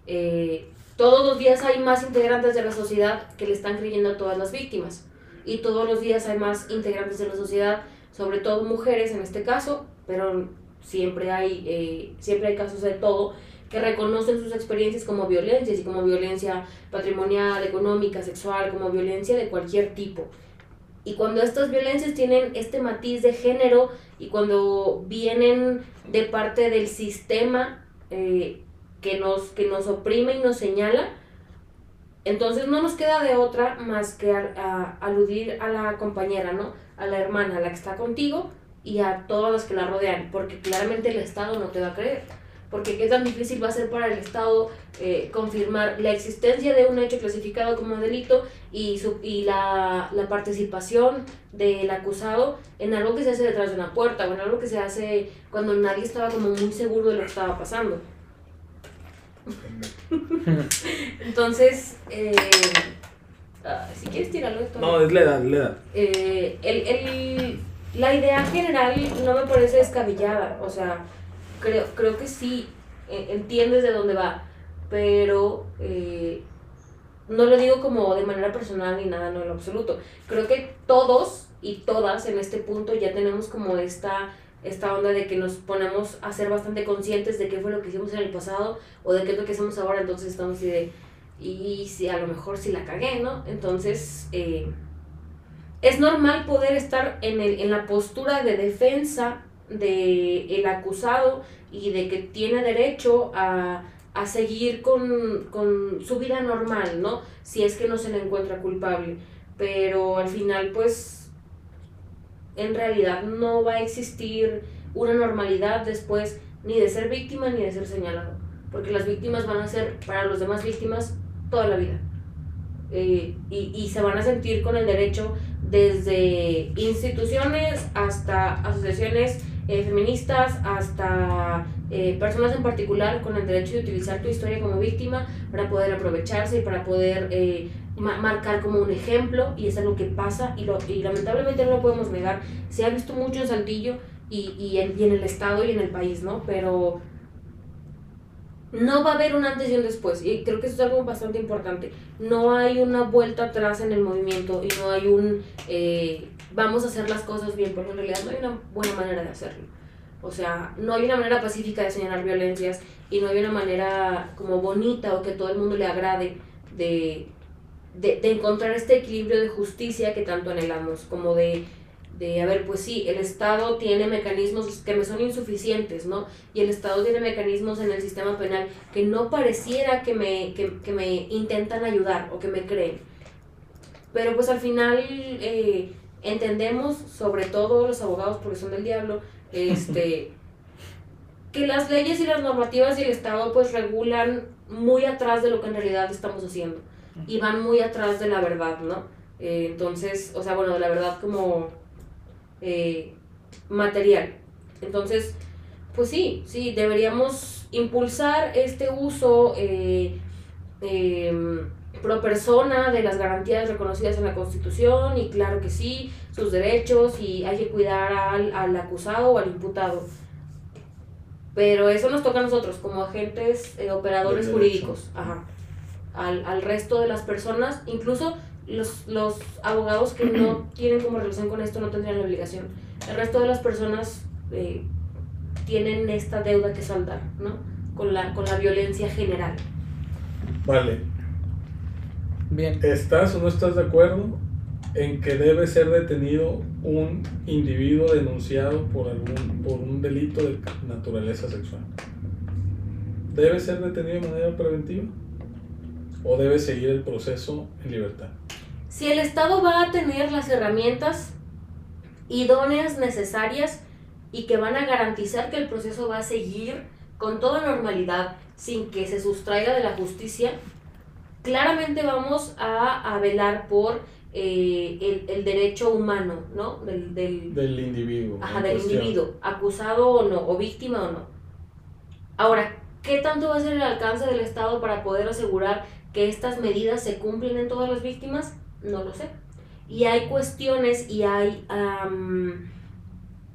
eh, todos los días hay más integrantes de la sociedad que le están creyendo a todas las víctimas. Y todos los días hay más integrantes de la sociedad, sobre todo mujeres en este caso, pero siempre hay, eh, siempre hay casos de todo, que reconocen sus experiencias como violencias y como violencia patrimonial, económica, sexual, como violencia de cualquier tipo. Y cuando estas violencias tienen este matiz de género y cuando vienen de parte del sistema eh, que, nos, que nos oprime y nos señala, entonces no nos queda de otra más que aludir a la compañera, ¿no? A la hermana, a la que está contigo y a todas las que la rodean, porque claramente el Estado no te va a creer. Porque qué tan difícil va a ser para el Estado eh, confirmar la existencia de un hecho clasificado como delito y, su, y la, la participación del acusado en algo que se hace detrás de una puerta o en algo que se hace cuando nadie estaba como muy seguro de lo que estaba pasando. Entonces, eh, si quieres tirarlo esto. No, es la edad, la edad. Eh, el, el, la idea general no me parece descabellada, o sea, creo, creo que sí, e, entiendes de dónde va, pero eh, no lo digo como de manera personal ni nada, no en lo absoluto. Creo que todos y todas en este punto ya tenemos como esta esta onda de que nos ponemos a ser bastante conscientes de qué fue lo que hicimos en el pasado o de qué es lo que hacemos ahora, entonces estamos así de, y si a lo mejor si la cagué, ¿no? Entonces, eh, es normal poder estar en, el, en la postura de defensa del el acusado y de que tiene derecho a, a seguir con, con su vida normal, ¿no? Si es que no se le encuentra culpable. Pero al final, pues en realidad no va a existir una normalidad después ni de ser víctima ni de ser señalado, porque las víctimas van a ser para los demás víctimas toda la vida. Eh, y, y, se van a sentir con el derecho desde instituciones hasta asociaciones eh, feministas, hasta eh, personas en particular con el derecho de utilizar tu historia como víctima para poder aprovecharse y para poder marcar como un ejemplo y es algo que pasa y, lo, y lamentablemente no lo podemos negar. Se ha visto mucho en Saltillo y, y, en, en el estado y en el país, ¿no? Pero no va a haber un antes y un después y creo que eso es algo bastante importante. No hay una vuelta atrás en el movimiento y no hay un eh, vamos a hacer las cosas bien, porque en realidad no hay una buena manera de hacerlo. O sea, no hay una manera pacífica de señalar violencias y no hay una manera como bonita o que todo el mundo le agrade de, de, de, encontrar este equilibrio de justicia que tanto anhelamos, como de, de, a ver, pues sí, el Estado tiene mecanismos que me son insuficientes, ¿no? Y el Estado tiene mecanismos en el sistema penal que no pareciera que me, que, que me intentan ayudar o que me creen. Pero pues al final eh, entendemos, sobre todo los abogados porque son del diablo, este, que las leyes y las normativas y el Estado pues regulan muy atrás de lo que en realidad estamos haciendo y van muy atrás de la verdad, ¿no? Eh, entonces, o sea, bueno, de la verdad como eh, material. Entonces, pues sí, sí, deberíamos impulsar este uso eh, em, pro persona de las garantías reconocidas en la Constitución y claro que sí, sus derechos y hay que cuidar al, al acusado o al imputado. Pero eso nos toca a nosotros como agentes, operadores jurídicos. Ajá al, al resto de las personas, incluso los, los abogados que no tienen como relación con esto no tendrían la obligación. El resto de las personas eh, tienen esta deuda que saldar, ¿no? Con la, con la violencia general. Vale. Bien. ¿Estás o no estás de acuerdo en que debe ser detenido un individuo denunciado por, algún, por un delito de naturaleza sexual? ¿Debe ser detenido de manera preventiva? O debe seguir el proceso en libertad? Si el Estado va a tener las herramientas idóneas necesarias y que van a garantizar que el proceso va a seguir con toda normalidad sin que se sustraiga de la justicia, claramente vamos a, a velar por eh, el, el, derecho humano, ¿no? Del, del, del individuo. Ajá, del individuo, acusado o no, o víctima o no. Ahora, ¿qué tanto va a ser el alcance del Estado para poder asegurar que estas medidas se cumplen en todas las víctimas, no lo sé. Y hay cuestiones y hay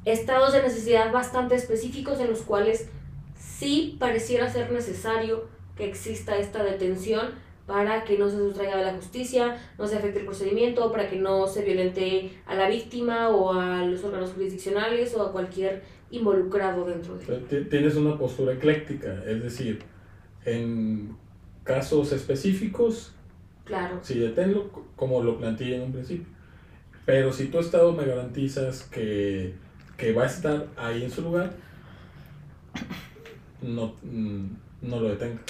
estados de necesidad bastante específicos en los cuales sí pareciera ser necesario que exista esta detención para que no se sustraiga de la justicia, no se afecte el procedimiento, para que no se violente a la víctima o a los órganos jurisdiccionales o a cualquier involucrado dentro de Tienes una postura ecléctica, es decir, en casos específicos, claro. sí deténlo, como lo planteé en un principio. Pero si tu estado me garantizas que, que va a estar ahí en su lugar, no, mm, no lo detenga.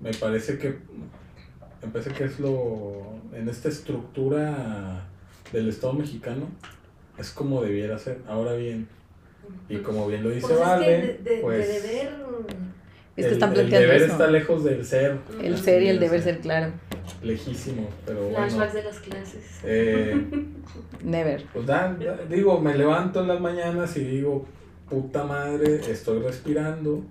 Me parece que me parece que es lo en esta estructura del Estado mexicano es como debiera ser. Ahora bien, y como bien lo dice Pues Vale, de, de- de pues deber, Es que el, están el planteando deber eso. está lejos del ser, El ser y el deber ser, claro. lejísimo, pero bueno. flashbacks de las clases. Eh, Never. pues da- da- digo, me levanto en las mañanas y digo, puta madre, estoy respirando,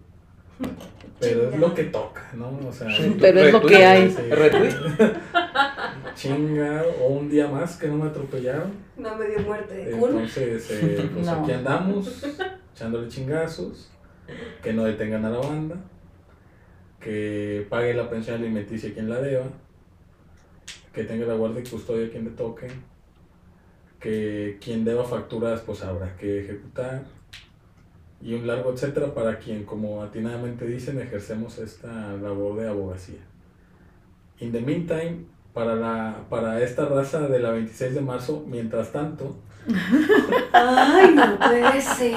pero es lo que toca, ¿no? O sea, Pero es lo que hay. sí. Retweet. chinga, o un día más que no me atropellaron. No me dio muerte de culo. Entonces, eh, pues No. aquí andamos, echándole chingazos, que no detengan a la banda, que pague la pensión alimenticia quien la deba, que tenga la guardia y custodia quien le toque, que quien deba facturas pues habrá que ejecutar, y un largo etcétera para quien, como atinadamente dicen, ejercemos esta labor de abogacía. In the meantime, para, la, para esta raza de la 26 de marzo, mientras tanto, Ay, no puede ser.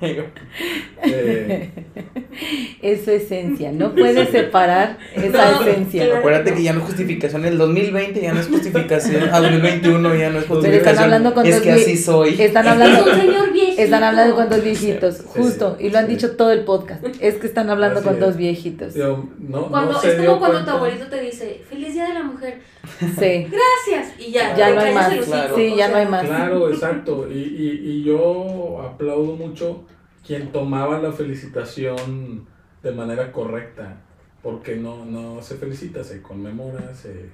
Eh, Es su esencia. No puedes separar esa No, esencia. claro. Acuérdate que ya no es justificación. El 2020 ya no es justificación. Ah, 2021 ya no es Pero justificación. están hablando con es dos que así soy. Están Es hablando. un señor viejito. Están hablando con dos viejitos, Sí, justo, y lo han sí. dicho todo el podcast. Es que están hablando Así con es. dos viejitos. no, Cuando, no se es como cuando tu abuelito te dice, feliz día de la mujer, Sí, gracias, y ya, Ya no hay más, claro. Sí, o ya no hay más. Claro, exacto. Y, y, y yo aplaudo mucho quien tomaba la felicitación de manera correcta, porque no, no se felicita, se conmemora, se,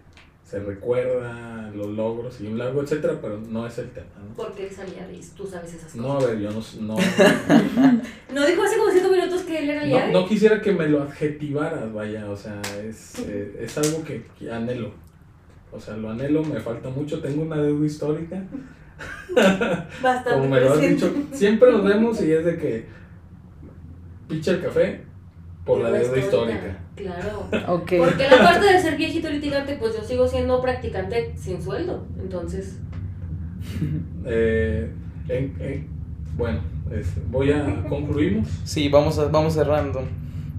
se recuerda los logros y un largo etcétera, pero no es el tema. ¿no? Porque él sabía y tú sabes esas No, a cosas. ver, yo no, no, No dijo hace como cinco minutos que él era no, no quisiera que me lo adjetivaras, vaya, o sea, es, eh, es algo que, que anhelo. O sea, lo anhelo, me falta mucho, tengo una deuda histórica. Bastante Como me lo has dicho, siempre nos vemos y es de que picha el café por la Deuda histórica. Claro. ok. Porque la parte de ser viejito litigante, pues yo sigo siendo practicante sin sueldo. Entonces, Eh, en- en- bueno, es- voy a concluimos. Sí, vamos, a- vamos cerrando.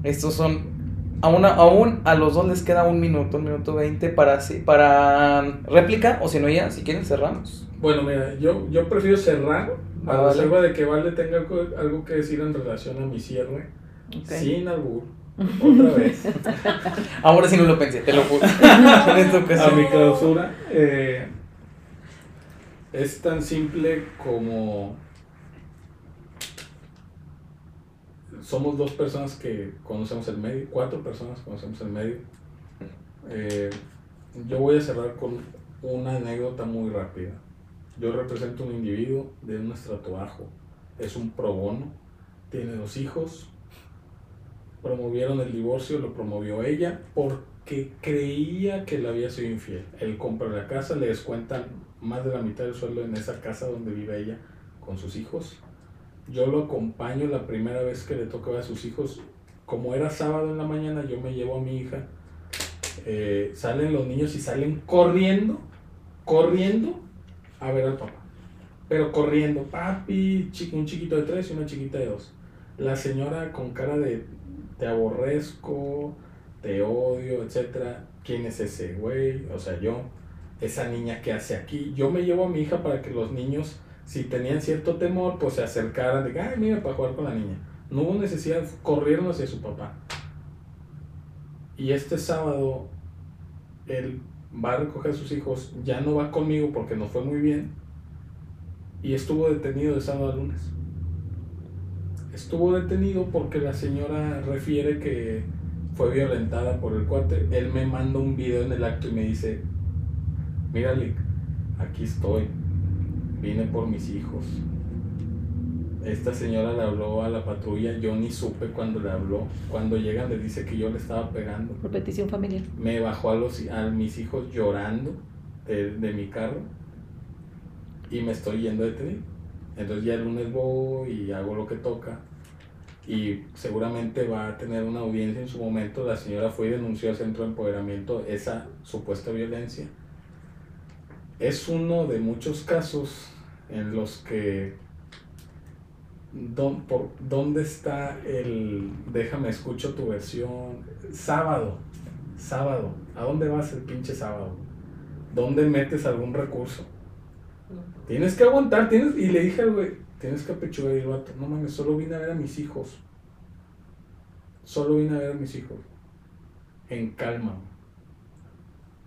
Estos son. Aún, a- aún a los dos les queda un minuto, un minuto veinte para, para réplica, o si no, ya, si quieren, cerramos. Bueno, mira, yo, yo prefiero cerrar a Ah, vale. reserva de que Vale tenga algo, algo que decir en relación a mi cierre, sin albur, otra vez, Ahora sí no lo pensé, te lo juro. en esta a mi clausura. eh, es tan simple como somos dos personas que conocemos el medio, cuatro personas que conocemos el medio. Eh, yo voy a cerrar con una anécdota muy rápida. Yo represento un individuo de un estrato bajo, es un pro bono, tiene dos hijos, promovieron el divorcio, lo promovió ella porque creía que le había sido infiel. Él compra la casa, le descuentan más de la mitad del sueldo en esa casa donde vive ella con sus hijos. Yo lo acompaño la primera vez que le toca a sus hijos. Como era sábado en la mañana, yo me llevo a mi hija. Eh, salen los niños y salen corriendo, corriendo a ver al papá. Pero corriendo, papi, un chiquito de tres y una chiquita de dos. La señora con cara de te aborrezco, te odio, etcétera. ¿Quién es ese güey? O sea, yo, esa niña que hace aquí. Yo me llevo a mi hija para que los niños, si tenían cierto temor, pues se acercaran de, ay, mira, para jugar con la niña. No hubo necesidad, corrieron hacia su papá. Y este sábado, él va a recoger a sus hijos, ya no va conmigo porque nos fue muy bien. Y estuvo detenido de sábado a lunes estuvo detenido porque la señora refiere que fue violentada por el cuate. Él me manda un video en el acto y me dice, mira Lick, aquí estoy, vine por mis hijos. Esta señora le habló a la patrulla, yo ni supe cuando le habló. Cuando llegan le dice que yo le estaba pegando. Por petición familiar. Me bajó a, los, a mis hijos llorando de, de mi carro y me estoy yendo detenido. Entonces ya el lunes voy y hago lo que toca y seguramente va a tener una audiencia en su momento. La señora fue y denunció al centro de empoderamiento esa supuesta violencia. es uno de muchos casos en los que ¿dónde está el déjame escucho tu versión? Sábado, sábado, ¿a dónde vas el pinche sábado? ¿Dónde metes algún recurso? Tienes que aguantar, tienes, y le dije al güey, tienes que apechugar el vato, no mames, solo vine a ver a mis hijos. Solo vine a ver a mis hijos. En calma.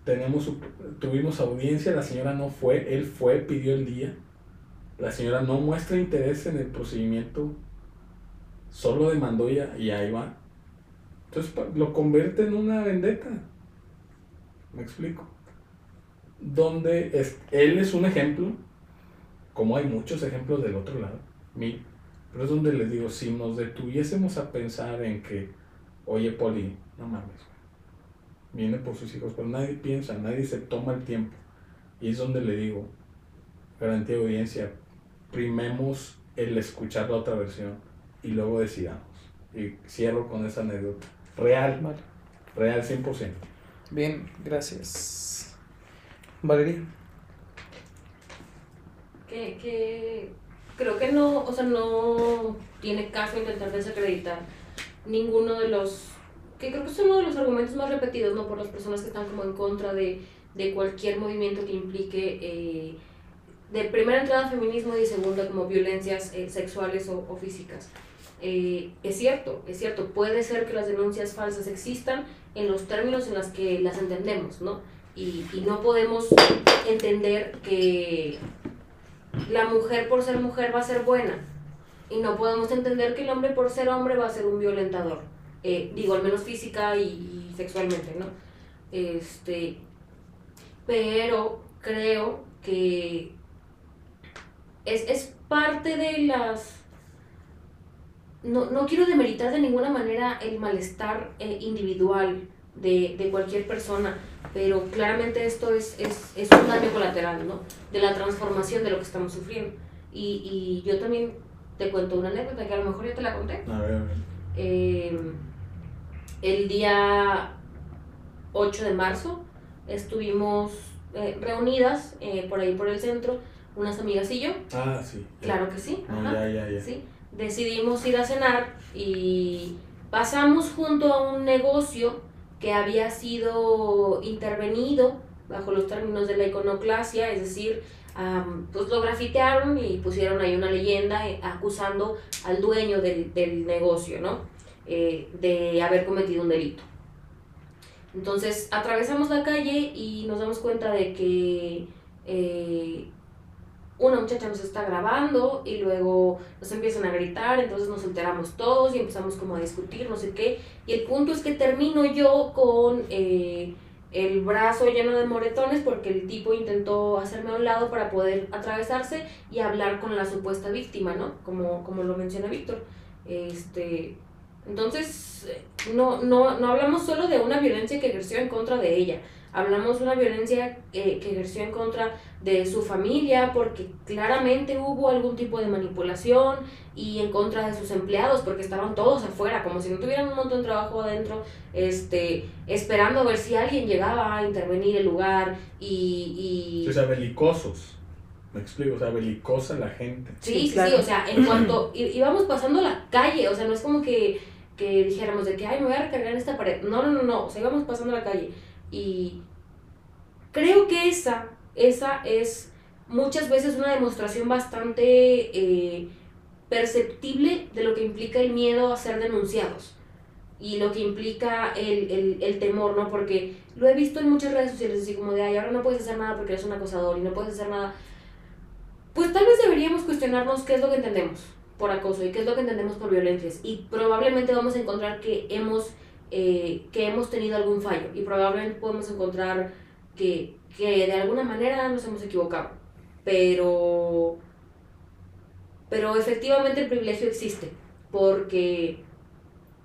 Tenemos, tuvimos audiencia, la señora no fue, él fue, pidió el día. La señora no muestra interés en el procedimiento, solo demandó y, y ahí va. Entonces lo convierte en una vendetta. ¿Me explico? Donde es, él es un ejemplo, como hay muchos ejemplos del otro lado, mil, pero es donde les digo, si nos detuviésemos a pensar en que, oye Poli, no mames, viene por sus hijos, pero nadie piensa, nadie se toma el tiempo. Y es donde le digo, garantía de audiencia, primemos el escuchar la otra versión y luego decidamos. Y cierro con esa anécdota. Real, real 100%. Bien, gracias. Valeria. que, que creo que no, o sea, no tiene caso intentar desacreditar ninguno de los, que creo que es uno de los argumentos más repetidos, ¿no? Por las personas que están como en contra de, de cualquier movimiento que implique eh, de primera entrada feminismo y de segunda como violencias eh, sexuales o, físicas. Eh, es cierto, es cierto, puede ser que las denuncias falsas existan en los términos en los que las entendemos, ¿no? Y, y no podemos entender que la mujer por ser mujer va a ser buena. Y no podemos entender que el hombre por ser hombre va a ser un violentador. Eh, digo, al menos física y, sexualmente, ¿no? Este, pero creo que es, es parte de las... No, no quiero demeritar de ninguna manera el malestar eh, individual de, de cualquier persona, pero claramente esto es, es, es un daño colateral, ¿no? De la transformación de lo que estamos sufriendo. Y, y yo también te cuento una anécdota que a lo mejor ya te la conté. A ver, a ver. Eh, el día 8 de marzo estuvimos eh, reunidas eh, por ahí por el centro, unas amigas y yo. Ah, sí. ya. Claro que sí. No, ajá. ya, ya. Sí, decidimos ir a cenar y pasamos junto a un negocio que había sido intervenido bajo los términos de la iconoclasia, es decir, pues lo grafitearon y pusieron ahí una leyenda eh, acusando al dueño del, del negocio, ¿no? Eh, de haber cometido un delito. Entonces atravesamos la calle y nos damos cuenta de que eh, una muchacha nos está grabando y luego nos empiezan a gritar, entonces nos enteramos todos y empezamos como a discutir, no sé qué. Y el punto es que termino yo con eh, el brazo lleno de moretones porque el tipo intentó hacerme a un lado para poder atravesarse y hablar con la supuesta víctima, ¿no? Como, como lo menciona Víctor. Este, entonces, eh, no, no, no hablamos solo de una violencia que ejerció en contra de ella, hablamos de una violencia eh, que ejerció en contra de su familia porque claramente hubo algún tipo de manipulación y en contra de sus empleados porque estaban todos afuera como si no tuvieran un montón de trabajo adentro este esperando a ver si alguien llegaba a intervenir el lugar y, y O sea, belicosos. Me explico, o sea, belicosa la gente. Sí, Sí, sí, claro. sí, o sea, en cuanto íbamos pasando la calle, o sea, no es como que, que dijéramos de que, ay, me voy a recargar en esta pared. No, no, no, no, o sea, íbamos pasando la calle. Y creo que esa, esa es muchas veces una demostración bastante eh, perceptible de lo que implica el miedo a ser denunciados y lo que implica el, el, el temor, ¿no? Porque lo he visto en muchas redes sociales, así como de, ay, ahora no puedes hacer nada porque eres un acosador y no puedes hacer nada. Pues tal vez deberíamos cuestionarnos qué es lo que entendemos por acoso y qué es lo que entendemos por violencias. Y probablemente vamos a encontrar que hemos, eh, que hemos tenido algún fallo y probablemente podemos encontrar que, que de alguna manera nos hemos equivocado. Pero, pero efectivamente el privilegio existe porque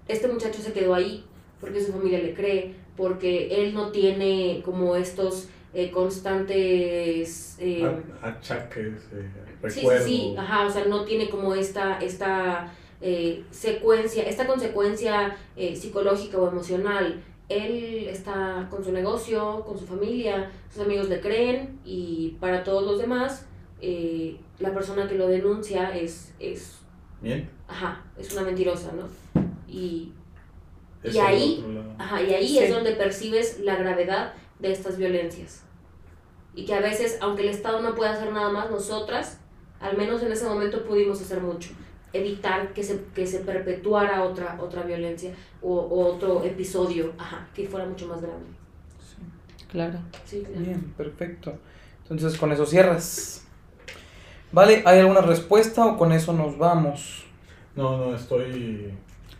este muchacho se quedó ahí, porque su familia le cree, porque él no tiene como estos eh, constantes... eh, Achaques, eh, Sí, sí, recuerdos. sí, ajá, o sea, no tiene como esta, esta eh, secuencia, esta consecuencia eh, psicológica o emocional él está con su negocio, con su familia, sus amigos le creen y para todos los demás, eh, la persona que lo denuncia es, es, Bien. ajá, es una mentirosa, ¿no? Y, Y ahí- ajá, y ahí Sí. es donde percibes la gravedad de estas violencias. Y que a veces, aunque el Estado no pueda hacer nada más, nosotras, al menos en ese momento, pudimos hacer mucho. Evitar que se, que se perpetuara otra, otra violencia o, o otro episodio, ajá, que fuera mucho más grande. Claro. Sí, claro. Bien, perfecto. Entonces con eso cierras. Vale, ¿hay alguna respuesta o con eso nos vamos? No, no, estoy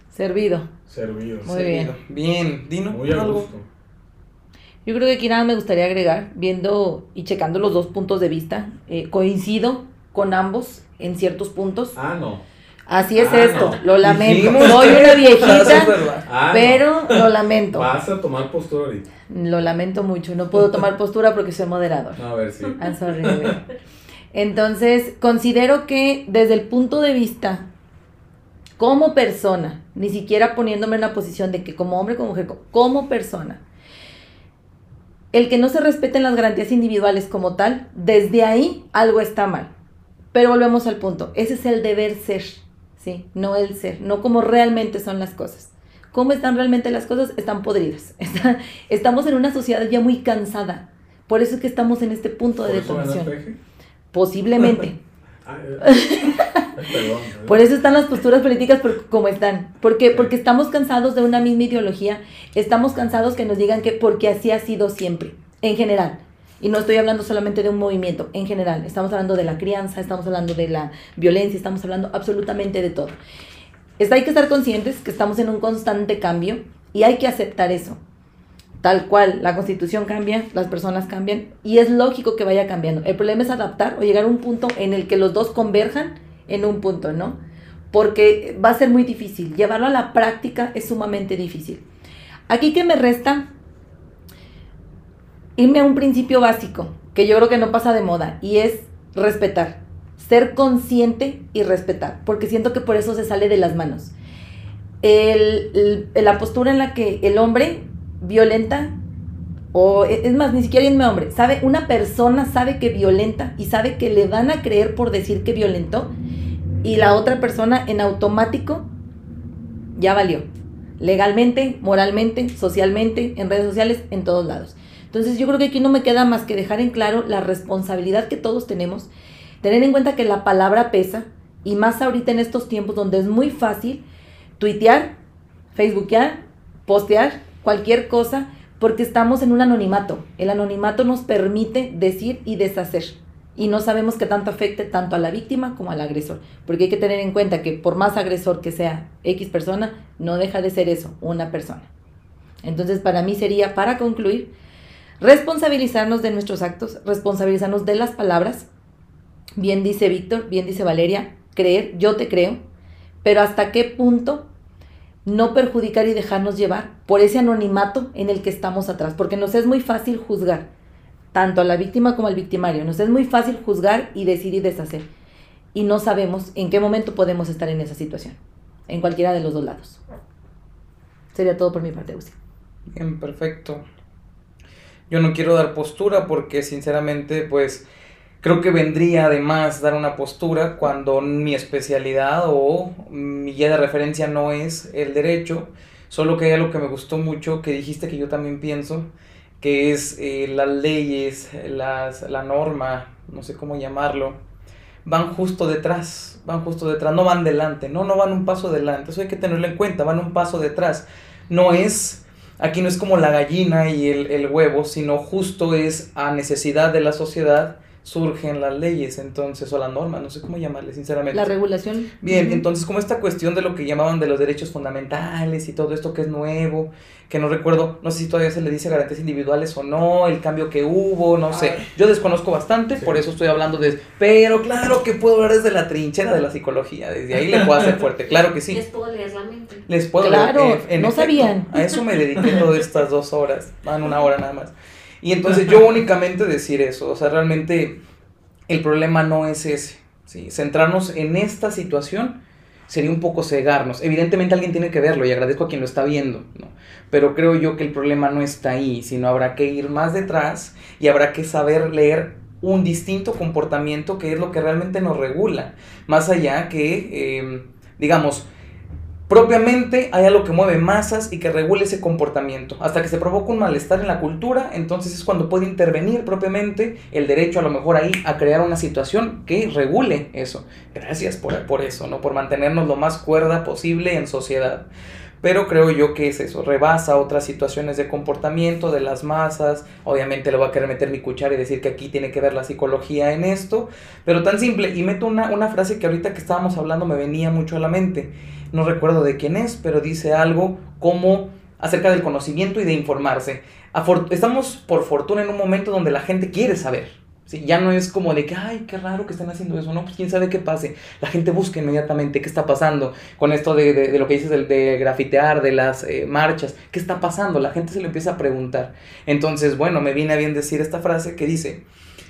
Servido. servido. Muy bien. Servido. Bien, Dino, Muy a algo. gusto. Yo creo que aquí nada me gustaría agregar, viendo y checando los dos puntos de vista, eh, coincido con ambos en ciertos puntos. Ah, no. Así es Ah, esto, no. lo lamento. Dijimos Soy una viejita. Ah, no. pero lo lamento. Vas a tomar postura ahorita. Lo lamento mucho. No puedo tomar postura porque soy moderador. No, a ver. I'm sorry. Entonces, considero que desde el punto de vista como persona, ni siquiera poniéndome en la posición de que como hombre, como mujer, co- como persona, el que no se respeten las garantías individuales como tal, desde ahí algo está mal. Pero volvemos al punto, ese es el deber ser, ¿sí? No el ser, no como realmente son las cosas. ¿Cómo están realmente las cosas? Están podridas. Está- estamos en una sociedad ya muy cansada. Por eso es que estamos en este punto de ¿Por eso detonación. Posiblemente. Por eso están las posturas políticas por- como están. ¿Por qué? Porque estamos cansados de una misma ideología. Estamos cansados que nos digan que porque así ha sido siempre, en general. Y no estoy hablando solamente de un movimiento, en general. Estamos hablando de la crianza, estamos hablando de la violencia, estamos hablando absolutamente de todo. Es, hay que estar conscientes que estamos en un constante cambio y hay que aceptar eso. Tal cual, la constitución cambia, las personas cambian y es lógico que vaya cambiando. El problema es adaptar o llegar a un punto en el que los dos converjan en un punto, ¿no? Porque va a ser muy difícil. Llevarlo a la práctica es sumamente difícil. Aquí que me resta irme a un principio básico, que yo creo que no pasa de moda, y es respetar. Ser consciente y respetar, porque siento que por eso se sale de las manos. El- el- la postura en la que el hombre violenta, o e, es más, ni siquiera un hombre, sabe, una persona sabe que violenta y sabe que le van a creer por decir que violentó, y la otra persona en automático ya valió. Legalmente, moralmente, socialmente, en redes sociales, en todos lados. Entonces yo creo que aquí no me queda más que dejar en claro la responsabilidad que todos tenemos, tener en cuenta que la palabra pesa, y más ahorita en estos tiempos donde es muy fácil tuitear, facebookear, postear, cualquier cosa, porque estamos en un anonimato. El anonimato nos permite decir y deshacer. Y no sabemos que tanto afecte tanto a la víctima como al agresor. Porque hay que tener en cuenta que por más agresor que sea X persona, no deja de ser eso, una persona. Entonces, para mí sería, para concluir, responsabilizarnos de nuestros actos, responsabilizarnos de las palabras. Bien dice Víctor, bien dice Valeria, creer, yo te creo, pero hasta qué punto no perjudicar y dejarnos llevar por ese anonimato en el que estamos atrás, porque nos es muy fácil juzgar, tanto a la víctima como al victimario, nos es muy fácil juzgar y decir y deshacer, y no sabemos en qué momento podemos estar en esa situación, en cualquiera de los dos lados. Sería todo por mi parte, Uzi. Bien, perfecto. Yo no quiero dar postura porque sinceramente pues creo que vendría además dar una postura cuando mi especialidad o mi guía de referencia no es el derecho, solo que hay algo que me gustó mucho que dijiste que yo también pienso, que es eh, las leyes, las, la norma, no sé cómo llamarlo, van justo detrás, van justo detrás, no van delante, no, no van un paso adelante, eso hay que tenerlo en cuenta, van un paso detrás, no es Aquí no es como la gallina y el, el, huevo, sino justo es a necesidad de la sociedad surgen las leyes, entonces, o la norma, no sé cómo llamarle, sinceramente. La regulación. Bien, uh -huh. entonces, como esta cuestión de lo que llamaban de los derechos fundamentales y todo esto que es nuevo, que no recuerdo, no sé si todavía se le dice garantías individuales o no, el cambio que hubo, no sé. Yo desconozco bastante, sí. por eso estoy hablando de. Pero claro que puedo hablar desde la trinchera de la psicología, desde ahí le puedo hacer fuerte, claro que sí. Les puedo leer la mente. Les puedo claro, leer. Eh, no efecto, sabían. A eso me dediqué todas estas dos horas, van una hora nada más. Y entonces yo únicamente decir eso, o sea, realmente el problema no es ese, ¿sí? Centrarnos en esta situación sería un poco cegarnos. Evidentemente alguien tiene que verlo y agradezco a quien lo está viendo, ¿no? Pero creo yo que el problema no está ahí, sino habrá que ir más detrás y habrá que saber leer un distinto comportamiento que es lo que realmente nos regula. Más allá que, eh, digamos, propiamente hay algo que mueve masas y que regule ese comportamiento. Hasta que se provoca un malestar en la cultura, entonces es cuando puede intervenir propiamente el derecho a lo mejor ahí a crear una situación que regule eso. Gracias por, por eso, ¿no? Por mantenernos lo más cuerda posible en sociedad. Pero creo yo que es eso, rebasa otras situaciones de comportamiento de las masas. Obviamente le voy a querer meter mi cuchara y decir que aquí tiene que ver la psicología en esto. Pero tan simple. Y meto una, una frase que ahorita que estábamos hablando me venía mucho a la mente no recuerdo de quién es, pero dice algo como acerca del conocimiento y de informarse. Estamos por fortuna en un momento donde la gente quiere saber. ¿sí? Ya no es como de que, ay, qué raro que estén haciendo eso, no, pues quién sabe qué pase. La gente busca inmediatamente qué está pasando con esto de, de, lo que dices de, de, grafitear, de las eh, marchas, qué está pasando. La gente se lo empieza a preguntar. Entonces, bueno, me viene a bien decir esta frase que dice,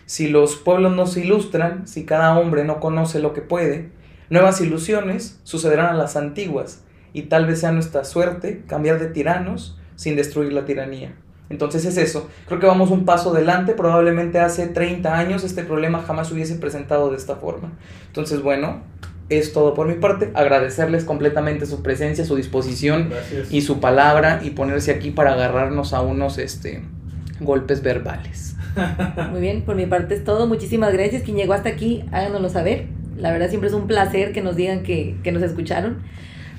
si los pueblos no se ilustran, si cada hombre no conoce lo que puede, Nuevas ilusiones sucederán a las antiguas y tal vez sea nuestra suerte cambiar de tiranos sin destruir la tiranía. Entonces es eso, creo que vamos un paso adelante, probablemente hace 30 años este problema jamás hubiese presentado de esta forma. Entonces bueno, es todo por mi parte, agradecerles completamente su presencia, su disposición y su palabra y ponerse aquí para agarrarnos a unos este, golpes verbales. Muy bien, por mi parte es todo, muchísimas gracias, quien llegó hasta aquí, háganoslo saber la verdad siempre es un placer que nos digan que, nos escucharon.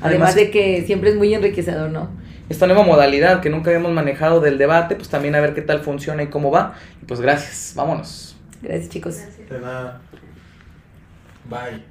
Además, de que siempre es muy enriquecedor, ¿no? Esta nueva modalidad que nunca habíamos manejado del debate, pues también a ver qué tal funciona y cómo va. Y pues gracias, vámonos. Gracias chicos. De nada. Bye.